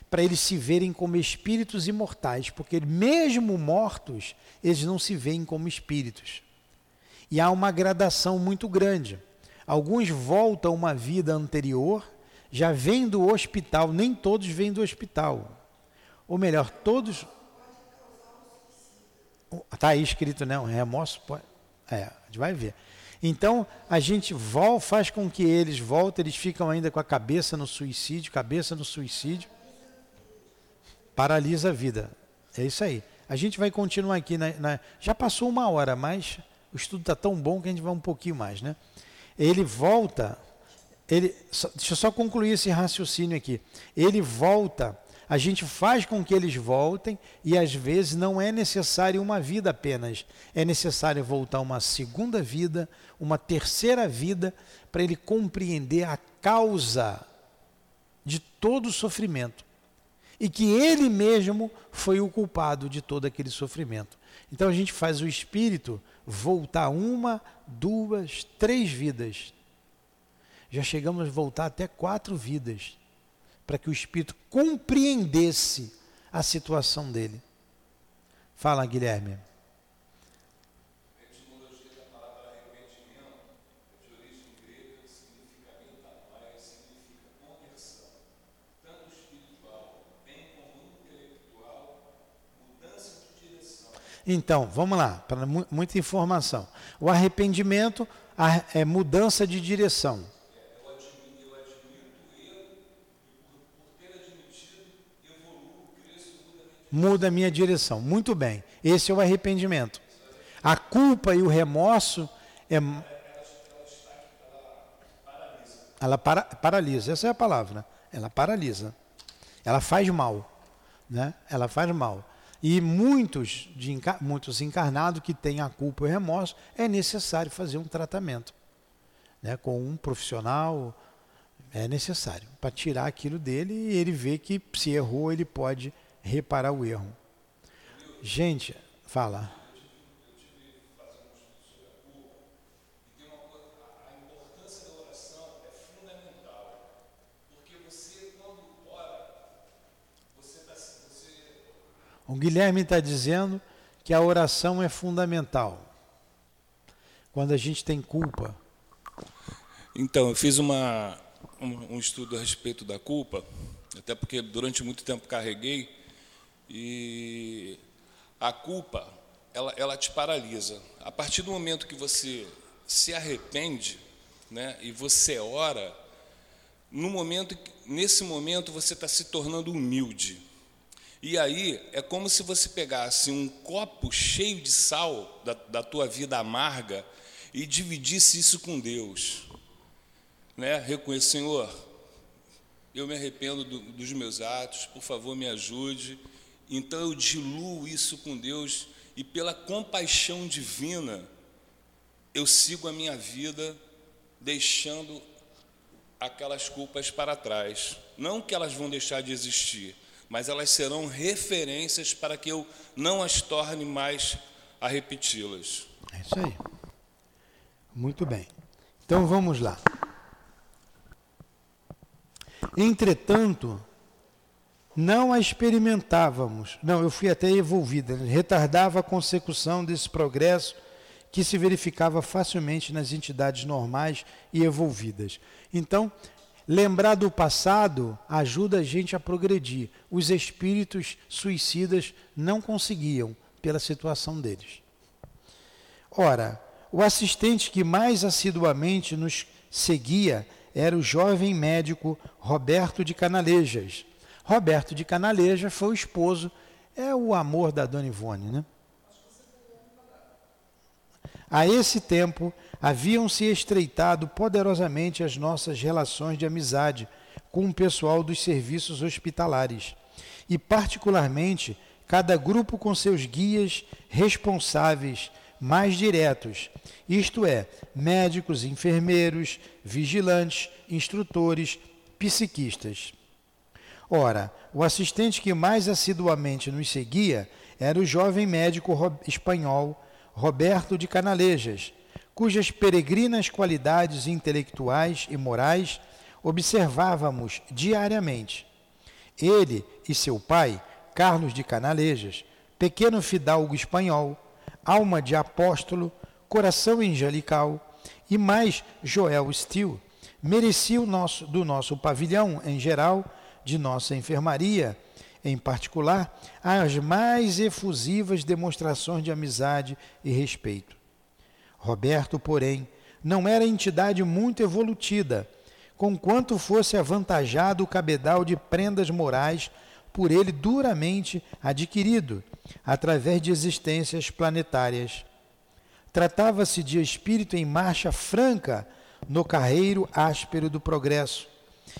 para eles se verem como espíritos imortais, porque mesmo mortos, eles não se veem como espíritos. E há uma gradação muito grande. Alguns voltam uma vida anterior, já vêm do hospital, nem todos vêm do hospital. Ou melhor, todos. Está aí escrito, não, remorso pode. É, a gente vai ver. Então, a gente vol, faz com que eles voltem, eles ficam ainda com a cabeça no suicídio, cabeça no suicídio paralisa a vida. É isso aí. A gente vai continuar aqui. Na, na, já passou uma hora, mas o estudo está tão bom que a gente vai um pouquinho mais. Né? Ele volta. Ele, só, deixa eu só concluir esse raciocínio aqui. Ele volta, a gente faz com que eles voltem e às vezes não é necessário uma vida apenas. É necessário voltar uma segunda vida, uma terceira vida, para ele compreender a causa de todo o sofrimento e que ele mesmo foi o culpado de todo aquele sofrimento. Então a gente faz o espírito voltar uma, duas, três vidas. Já chegamos a voltar até quatro vidas, para que o espírito compreendesse a situação dele. Fala, Guilherme. Então, vamos lá, para muita informação. O arrependimento é mudança de direção. Muda a minha direção. Muito bem. Esse é o arrependimento. A culpa e o remorso é. Ela para, paralisa. Essa é a palavra. Ela paralisa. Ela faz mal. Né? Ela faz mal. E muitos, de, muitos encarnados que têm a culpa e o remorso, é necessário fazer um tratamento né, com um profissional. É necessário para tirar aquilo dele e ele ver que se errou, ele pode reparar o erro. Gente, fala. O Guilherme está dizendo que a oração é fundamental. Quando a gente tem culpa. Então, eu fiz uma, um, um estudo a respeito da culpa, até porque durante muito tempo carreguei, e a culpa, ela, ela te paralisa. A partir do momento que você se arrepende, né, e você ora, no momento, nesse momento você está se tornando humilde. E aí é como se você pegasse um copo cheio de sal da, da tua vida amarga e dividisse isso com Deus. Né? Reconheça, Senhor, eu me arrependo do, dos meus atos, por favor me ajude. Então eu diluo isso com Deus e pela compaixão divina eu sigo a minha vida deixando aquelas culpas para trás. Não que elas vão deixar de existir, mas elas serão referências para que eu não as torne mais a repeti-las. É isso aí. Muito bem. Então vamos lá. Entretanto, não a experimentávamos. Não, eu fui até envolvida. Retardava a consecução desse progresso que se verificava facilmente nas entidades normais e evolvidas. Então, Lembrar do passado ajuda a gente a progredir. Os espíritos suicidas não conseguiam pela situação deles. Ora, o assistente que mais assiduamente nos seguia era o jovem médico Roberto de Canalejas. Roberto de Canalejas foi o esposo, é o amor da Dona Ivone, né? A esse tempo, haviam-se estreitado poderosamente as nossas relações de amizade com o pessoal dos serviços hospitalares. E, particularmente, cada grupo com seus guias responsáveis mais diretos, isto é, médicos, enfermeiros, vigilantes, instrutores, psiquistas. Ora, o assistente que mais assiduamente nos seguia era o jovem médico espanhol Roberto de Canalejas, cujas peregrinas qualidades intelectuais e morais observávamos diariamente. Ele e seu pai, Carlos de Canalejas, pequeno fidalgo espanhol, alma de apóstolo, coração angelical, e mais Joel Steele, mereciam nosso, do nosso pavilhão em geral, de nossa enfermaria em particular, as mais efusivas demonstrações de amizade e respeito. Roberto, porém, não era entidade muito evolutiva, conquanto fosse avantajado o cabedal de prendas morais por ele duramente adquirido, através de existências planetárias. Tratava-se de espírito em marcha franca no carreiro áspero do progresso,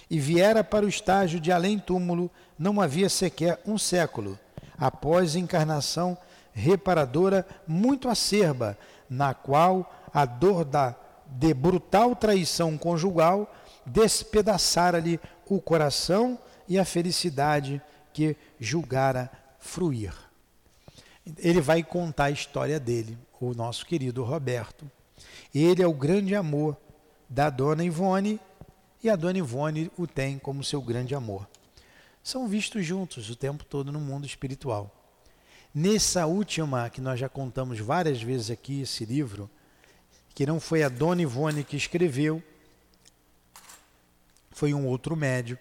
e viera para o estágio de além-túmulo não havia sequer um século, após encarnação reparadora muito acerba, na qual a dor da de brutal traição conjugal despedaçara-lhe o coração e a felicidade que julgara fruir. Ele vai contar a história dele, o nosso querido Roberto. Ele é o grande amor da dona Ivone e a dona Ivone o tem como seu grande amor. São vistos juntos o tempo todo no mundo espiritual. Nessa última, que nós já contamos várias vezes aqui, esse livro, que não foi a dona Ivone que escreveu, foi um outro médio.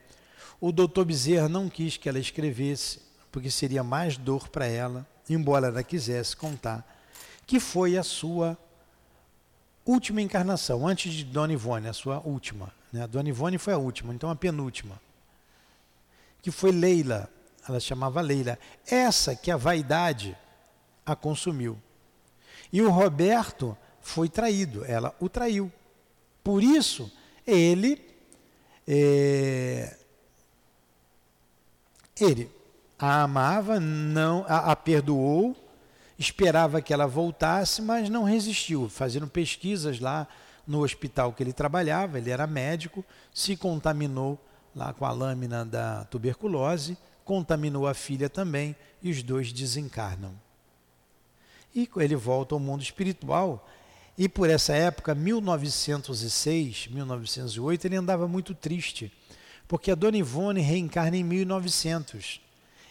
O doutor Bezerra não quis que ela escrevesse, porque seria mais dor para ela, embora ela quisesse contar, que foi a sua última encarnação, antes de Dona Ivone, a sua última. Né? A Dona Ivone foi a última, então a penúltima. Que foi Leila, ela chamava Leila. Essa que a vaidade a consumiu. E o Roberto foi traído, ela o traiu. Por isso, ele é, ele a amava, não a, a, perdoou, esperava que ela voltasse, mas não resistiu, fazendo pesquisas lá no hospital que ele trabalhava, ele era médico, se contaminou lá com a lâmina da tuberculose, contaminou a filha também e os dois desencarnam. E ele volta ao mundo espiritual e por essa época, 1906, 1908, ele andava muito triste, porque a Dona Ivone reencarna em 1900.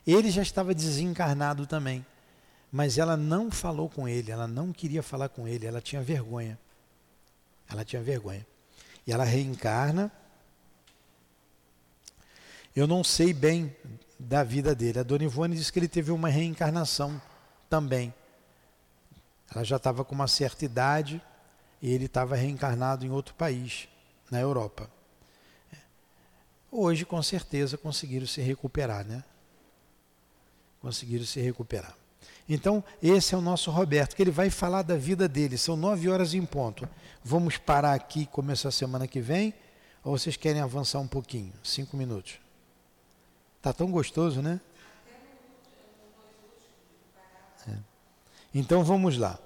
Ele já estava desencarnado também, mas ela não falou com ele, ela não queria falar com ele, ela tinha vergonha. Ela tinha vergonha. E ela reencarna. Eu não sei bem da vida dele. A Dona Ivone disse que ele teve uma reencarnação também. Ela já estava com uma certa idade e ele estava reencarnado em outro país, na Europa. Hoje, com certeza, conseguiram se recuperar, né? Conseguiram se recuperar. Então, esse é o nosso Roberto, que ele vai falar da vida dele. São nove horas em ponto. Vamos parar aqui e começar a semana que vem? Ou vocês querem avançar um pouquinho? Cinco minutos. Tá tão gostoso, né? Então vamos lá.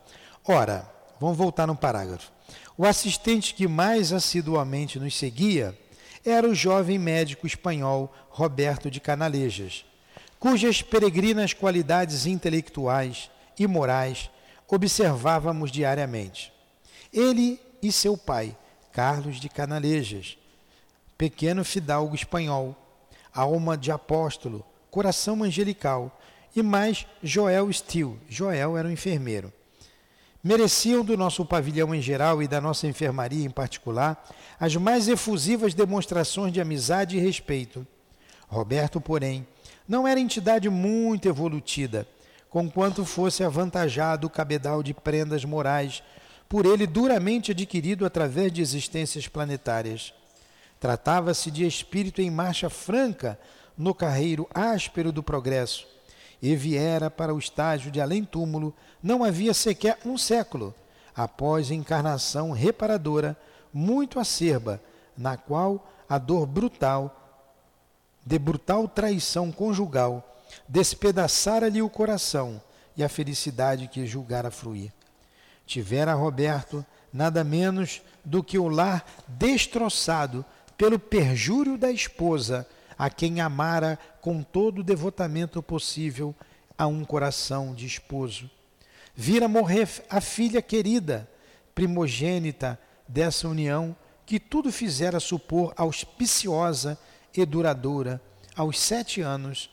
Ora, vamos voltar no parágrafo. O assistente que mais assiduamente nos seguia era o jovem médico espanhol Roberto de Canalejas, cujas peregrinas qualidades intelectuais e morais observávamos diariamente. Ele e seu pai, Carlos de Canalejas, pequeno fidalgo espanhol, alma de apóstolo, coração angelical, e mais Joel Steele. Joel era um enfermeiro. Mereciam do nosso pavilhão em geral e da nossa enfermaria em particular as mais efusivas demonstrações de amizade e respeito. Roberto, porém, não era entidade muito evolutiva, conquanto fosse avantajado o cabedal de prendas morais, por ele duramente adquirido através de existências planetárias. Tratava-se de espírito em marcha franca no carreiro áspero do progresso e viera para o estágio de além-túmulo, não havia sequer um século, após encarnação reparadora muito acerba, na qual a dor brutal, de brutal traição conjugal, despedaçara-lhe o coração e a felicidade que julgara fruir. Tivera Roberto nada menos do que o lar destroçado pelo perjúrio da esposa, a quem amara com todo o devotamento possível a um coração de esposo. Vira morrer a filha querida, primogênita dessa união, que tudo fizera supor auspiciosa e duradoura, aos sete anos,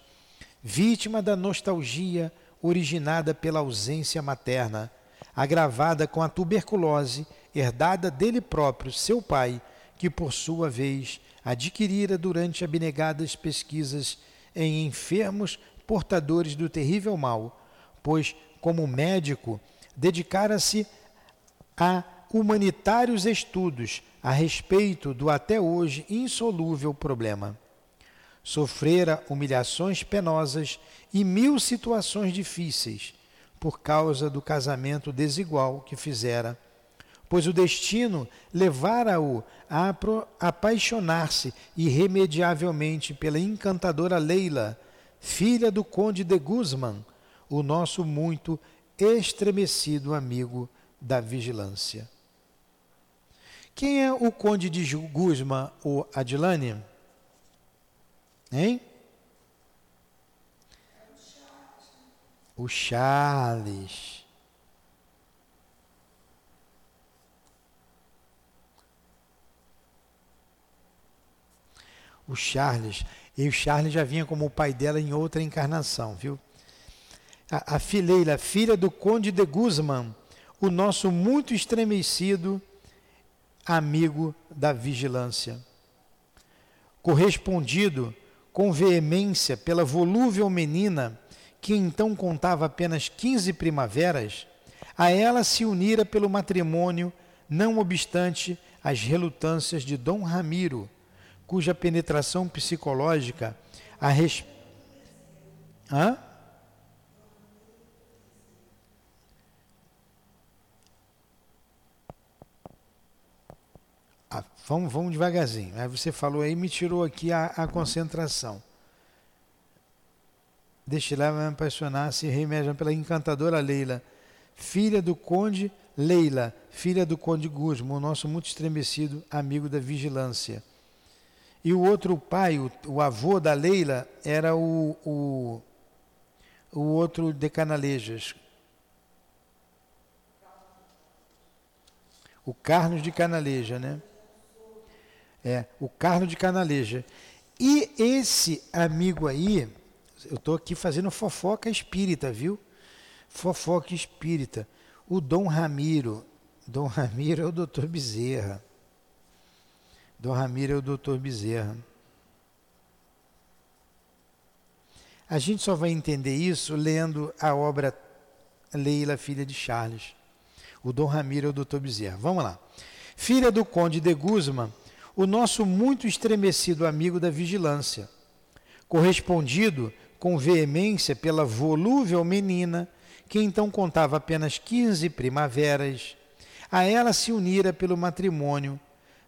vítima da nostalgia originada pela ausência materna, agravada com a tuberculose herdada dele próprio, seu pai, que por sua vez adquirira durante abnegadas pesquisas em enfermos portadores do terrível mal, pois, como médico, dedicara-se a humanitários estudos a respeito do até hoje insolúvel problema. Sofrera humilhações penosas e mil situações difíceis por causa do casamento desigual que fizera, pois o destino levara-o a apaixonar-se irremediavelmente pela encantadora Leila, filha do conde de Guzman, o nosso muito estremecido amigo da vigilância. Quem é o conde de Guzman, o Adilane? Hein? O Charles. O Charles. E o Charles já vinha como o pai dela em outra encarnação, viu? A, a Fileira, filha do Conde de Guzman, o nosso muito estremecido amigo da vigilância. Correspondido com veemência pela volúvel menina que então contava apenas 15 primaveras, a ela se unira pelo matrimônio, não obstante as relutâncias de Dom Ramiro, cuja penetração psicológica a res... Hã? Ah, vamos, vamos devagarzinho. Aí você falou aí, me tirou aqui a, a concentração. Deste lá me apaixonar, se remédio pela encantadora Leila, filha do conde Leila, filha do conde Gusmo, nosso muito estremecido amigo da vigilância. E o outro pai, o, o avô da Leila, era o, o, o outro de Canalejas. O Carlos de Canaleja, né? É, o Carlos de Canaleja. E esse amigo aí, eu estou aqui fazendo fofoca espírita, viu? Fofoca espírita. O Dom Ramiro. Dom Ramiro é o doutor Bezerra. Dom Ramiro é o doutor Bezerra. A gente só vai entender isso lendo a obra Leila, filha de Charles. O Dom Ramiro é o doutor Bezerra. Vamos lá. Filha do conde de Guzman, o nosso muito estremecido amigo da vigilância, correspondido com veemência pela volúvel menina, que então contava apenas 15 primaveras, a ela se unira pelo matrimônio,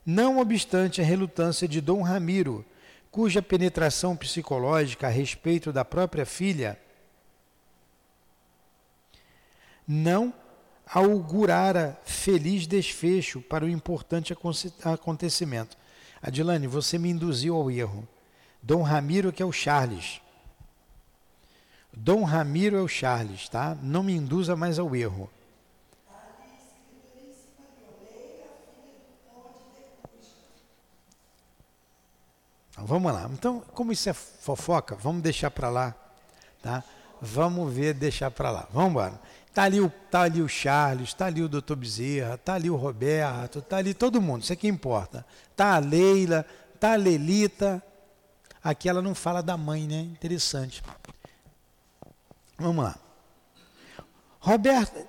não obstante a relutância de Dom Ramiro, cuja penetração psicológica a respeito da própria filha não augurara feliz desfecho para o importante acontecimento. Adilane, você me induziu ao erro. Dom Ramiro, que é o Charles, Dom Ramiro é o Charles, tá? Não me induza mais ao erro. Vamos lá. Então, como isso é fofoca, vamos deixar para lá, tá? Vamos ver, deixar para lá. Vamos embora. Tá ali o tá ali o Charles, tá ali o Dr. Bezerra, tá ali o Roberto, tá ali todo mundo, isso é que importa. Tá a Leila, tá a Lelita. Aqui ela não fala da mãe, né? Interessante. Vamos lá. Roberto,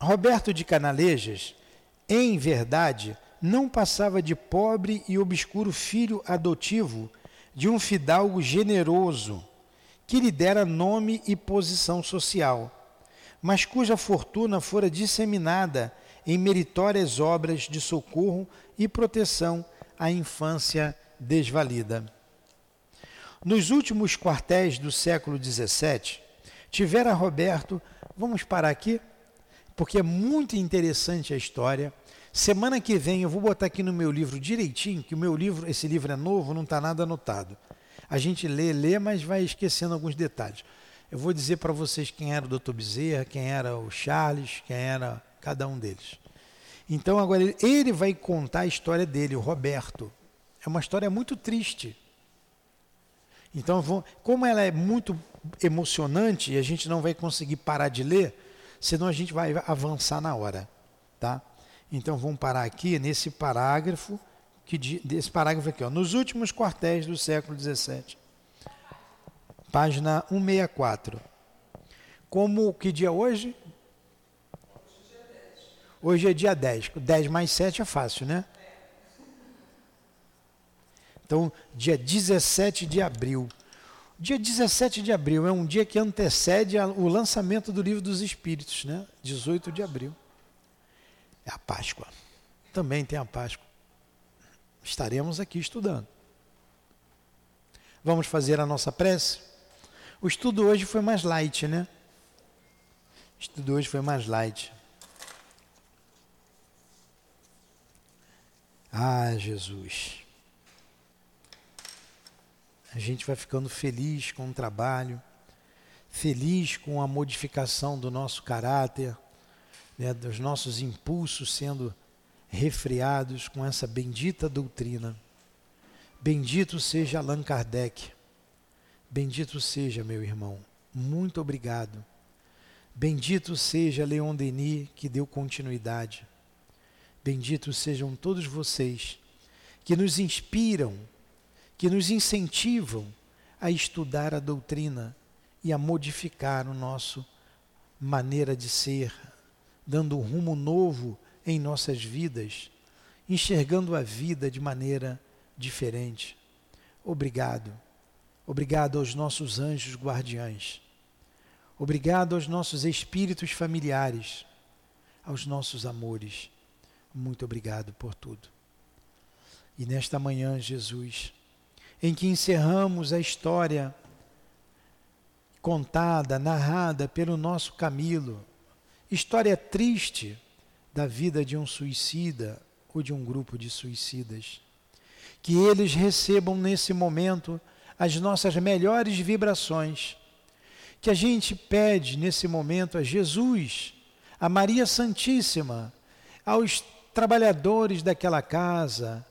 Roberto de Canalejas, em verdade, não passava de pobre e obscuro filho adotivo de um fidalgo generoso, que lhe dera nome e posição social, mas cuja fortuna fora disseminada em meritórias obras de socorro e proteção à infância desvalida. Nos últimos quartéis do século XVII, tivera Roberto. Vamos parar aqui, porque é muito interessante a história. Semana que vem eu vou botar aqui no meu livro direitinho, que o meu livro, esse livro é novo, não está nada anotado. A gente lê, lê, mas vai esquecendo alguns detalhes. Eu vou dizer para vocês quem era o Dr. Bezerra, quem era o Charles, quem era cada um deles. Então agora ele vai contar a história dele, o Roberto. É uma história muito triste. Então, como ela é muito emocionante e a gente não vai conseguir parar de ler, senão a gente vai avançar na hora, tá? Então vamos parar aqui nesse parágrafo que desse parágrafo aqui, ó, nos últimos quartéis do século XVII, página 164. Como que dia hoje? Hoje é dia 10. 10 mais 7 é fácil, né? Então, dia 17 de abril. Dia 17 de abril é um dia que antecede o lançamento do Livro dos Espíritos, né? 18 de abril. É a Páscoa. Também tem a Páscoa. Estaremos aqui estudando. Vamos fazer a nossa prece? O estudo hoje foi mais light, né? O estudo hoje foi mais light. Ah, Jesus a gente vai ficando feliz com o trabalho, feliz com a modificação do nosso caráter, né, dos nossos impulsos sendo refreados com essa bendita doutrina. Bendito seja Allan Kardec. Bendito seja, meu irmão. Muito obrigado. Bendito seja Leon Denis, que deu continuidade. Bendito sejam todos vocês que nos inspiram que nos incentivam a estudar a doutrina e a modificar o nosso maneira de ser, dando um rumo novo em nossas vidas, enxergando a vida de maneira diferente. Obrigado. Obrigado aos nossos anjos guardiães. Obrigado aos nossos espíritos familiares, aos nossos amores. Muito obrigado por tudo. E nesta manhã, Jesus, em que encerramos a história contada, narrada pelo nosso Camilo. História triste da vida de um suicida ou de um grupo de suicidas. Que eles recebam nesse momento as nossas melhores vibrações. Que a gente pede nesse momento a Jesus, a Maria Santíssima, aos trabalhadores daquela casa,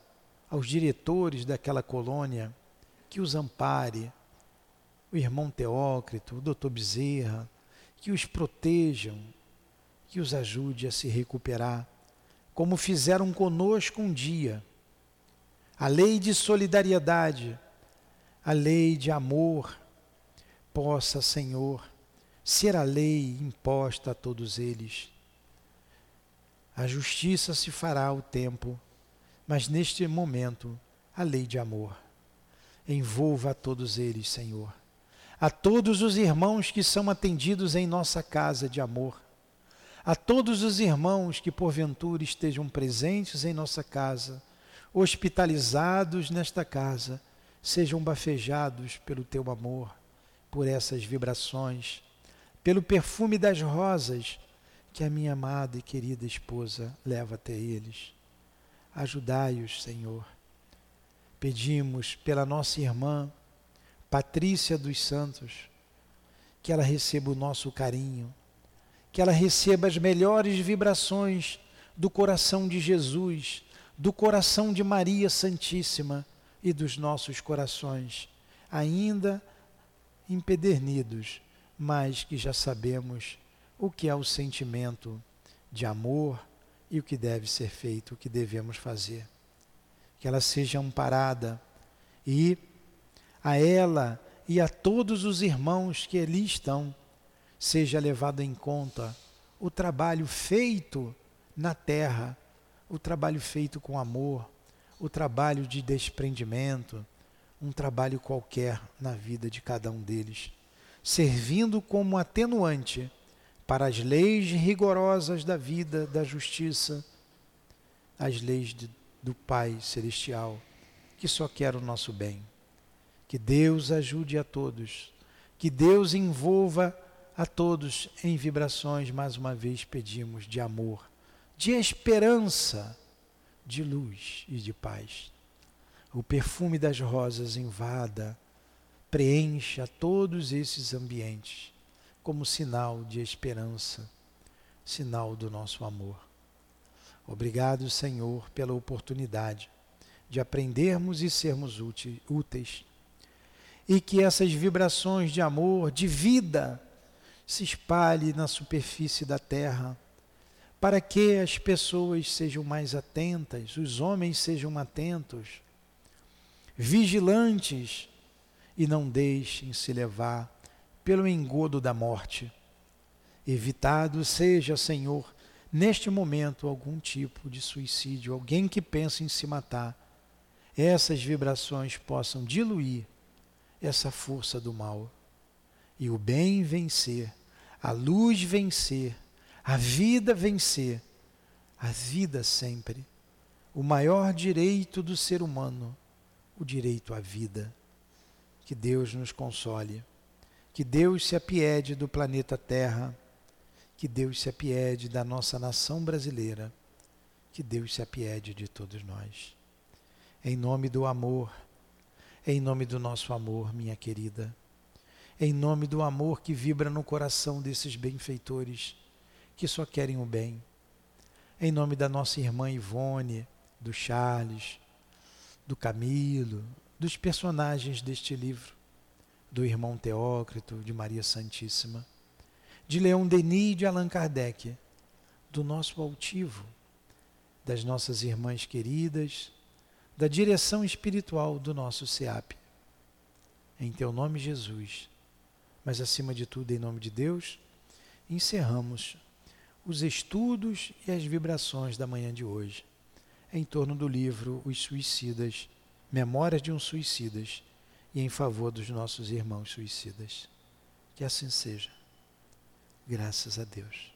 aos diretores daquela colônia, que os ampare, o irmão Teócrito, o doutor Bezerra, que os protejam, que os ajude a se recuperar, como fizeram conosco um dia. A lei de solidariedade, a lei de amor, possa, Senhor, ser a lei imposta a todos eles. A justiça se fará ao tempo, mas neste momento, a lei de amor envolva a todos eles, Senhor. A todos os irmãos que são atendidos em nossa casa de amor. A todos os irmãos que porventura estejam presentes em nossa casa, hospitalizados nesta casa, sejam bafejados pelo teu amor, por essas vibrações, pelo perfume das rosas que a minha amada e querida esposa leva até eles. Ajudai-os, Senhor Pedimos pela nossa irmã Patrícia dos Santos, que ela receba o nosso carinho, que ela receba as melhores vibrações do coração de Jesus, do coração de Maria Santíssima e dos nossos corações, ainda empedernidos, mas que já sabemos o que é o sentimento de amor e o que deve ser feito, o que devemos fazer. Que ela seja amparada e a ela e a todos os irmãos que ali estão seja levado em conta o trabalho feito na terra, o trabalho feito com amor, o trabalho de desprendimento, um trabalho qualquer na vida de cada um deles, servindo como atenuante para as leis rigorosas da vida, da justiça, as leis de do Pai Celestial, que só quer o nosso bem. Que Deus ajude a todos. Que Deus envolva a todos em vibrações, mais uma vez pedimos, de amor, de esperança, de luz e de paz. O perfume das rosas invada, preencha todos esses ambientes como sinal de esperança, sinal do nosso amor. Obrigado, Senhor, pela oportunidade de aprendermos e sermos úteis. E que essas vibrações de amor, de vida, se espalhe na superfície da terra, para que as pessoas sejam mais atentas, os homens sejam atentos, vigilantes e não deixem se levar pelo engodo da morte. Evitado seja, Senhor, neste momento algum tipo de suicídio, alguém que pensa em se matar, essas vibrações possam diluir essa força do mal e o bem vencer, a luz vencer, a vida vencer, a vida sempre, o maior direito do ser humano, o direito à vida. Que Deus nos console, que Deus se apiede do planeta Terra, que Deus se apiede da nossa nação brasileira, que Deus se apiede de todos nós. Em nome do amor, em nome do nosso amor, minha querida em nome do amor que vibra no coração desses benfeitores que só querem o bem. Em nome da nossa irmã Ivone, do Charles, do Camilo, dos personagens deste livro, do irmão Teócrito, de Maria Santíssima, de Leão Denis e de Allan Kardec, do nosso altivo, das nossas irmãs queridas, da direção espiritual do nosso SEAP. Em teu nome, Jesus mas acima de tudo, em nome de Deus, encerramos os estudos e as vibrações da manhã de hoje em torno do livro Os Suicidas, Memórias de um Suicidas e em favor dos nossos irmãos suicidas. Que assim seja. Graças a Deus.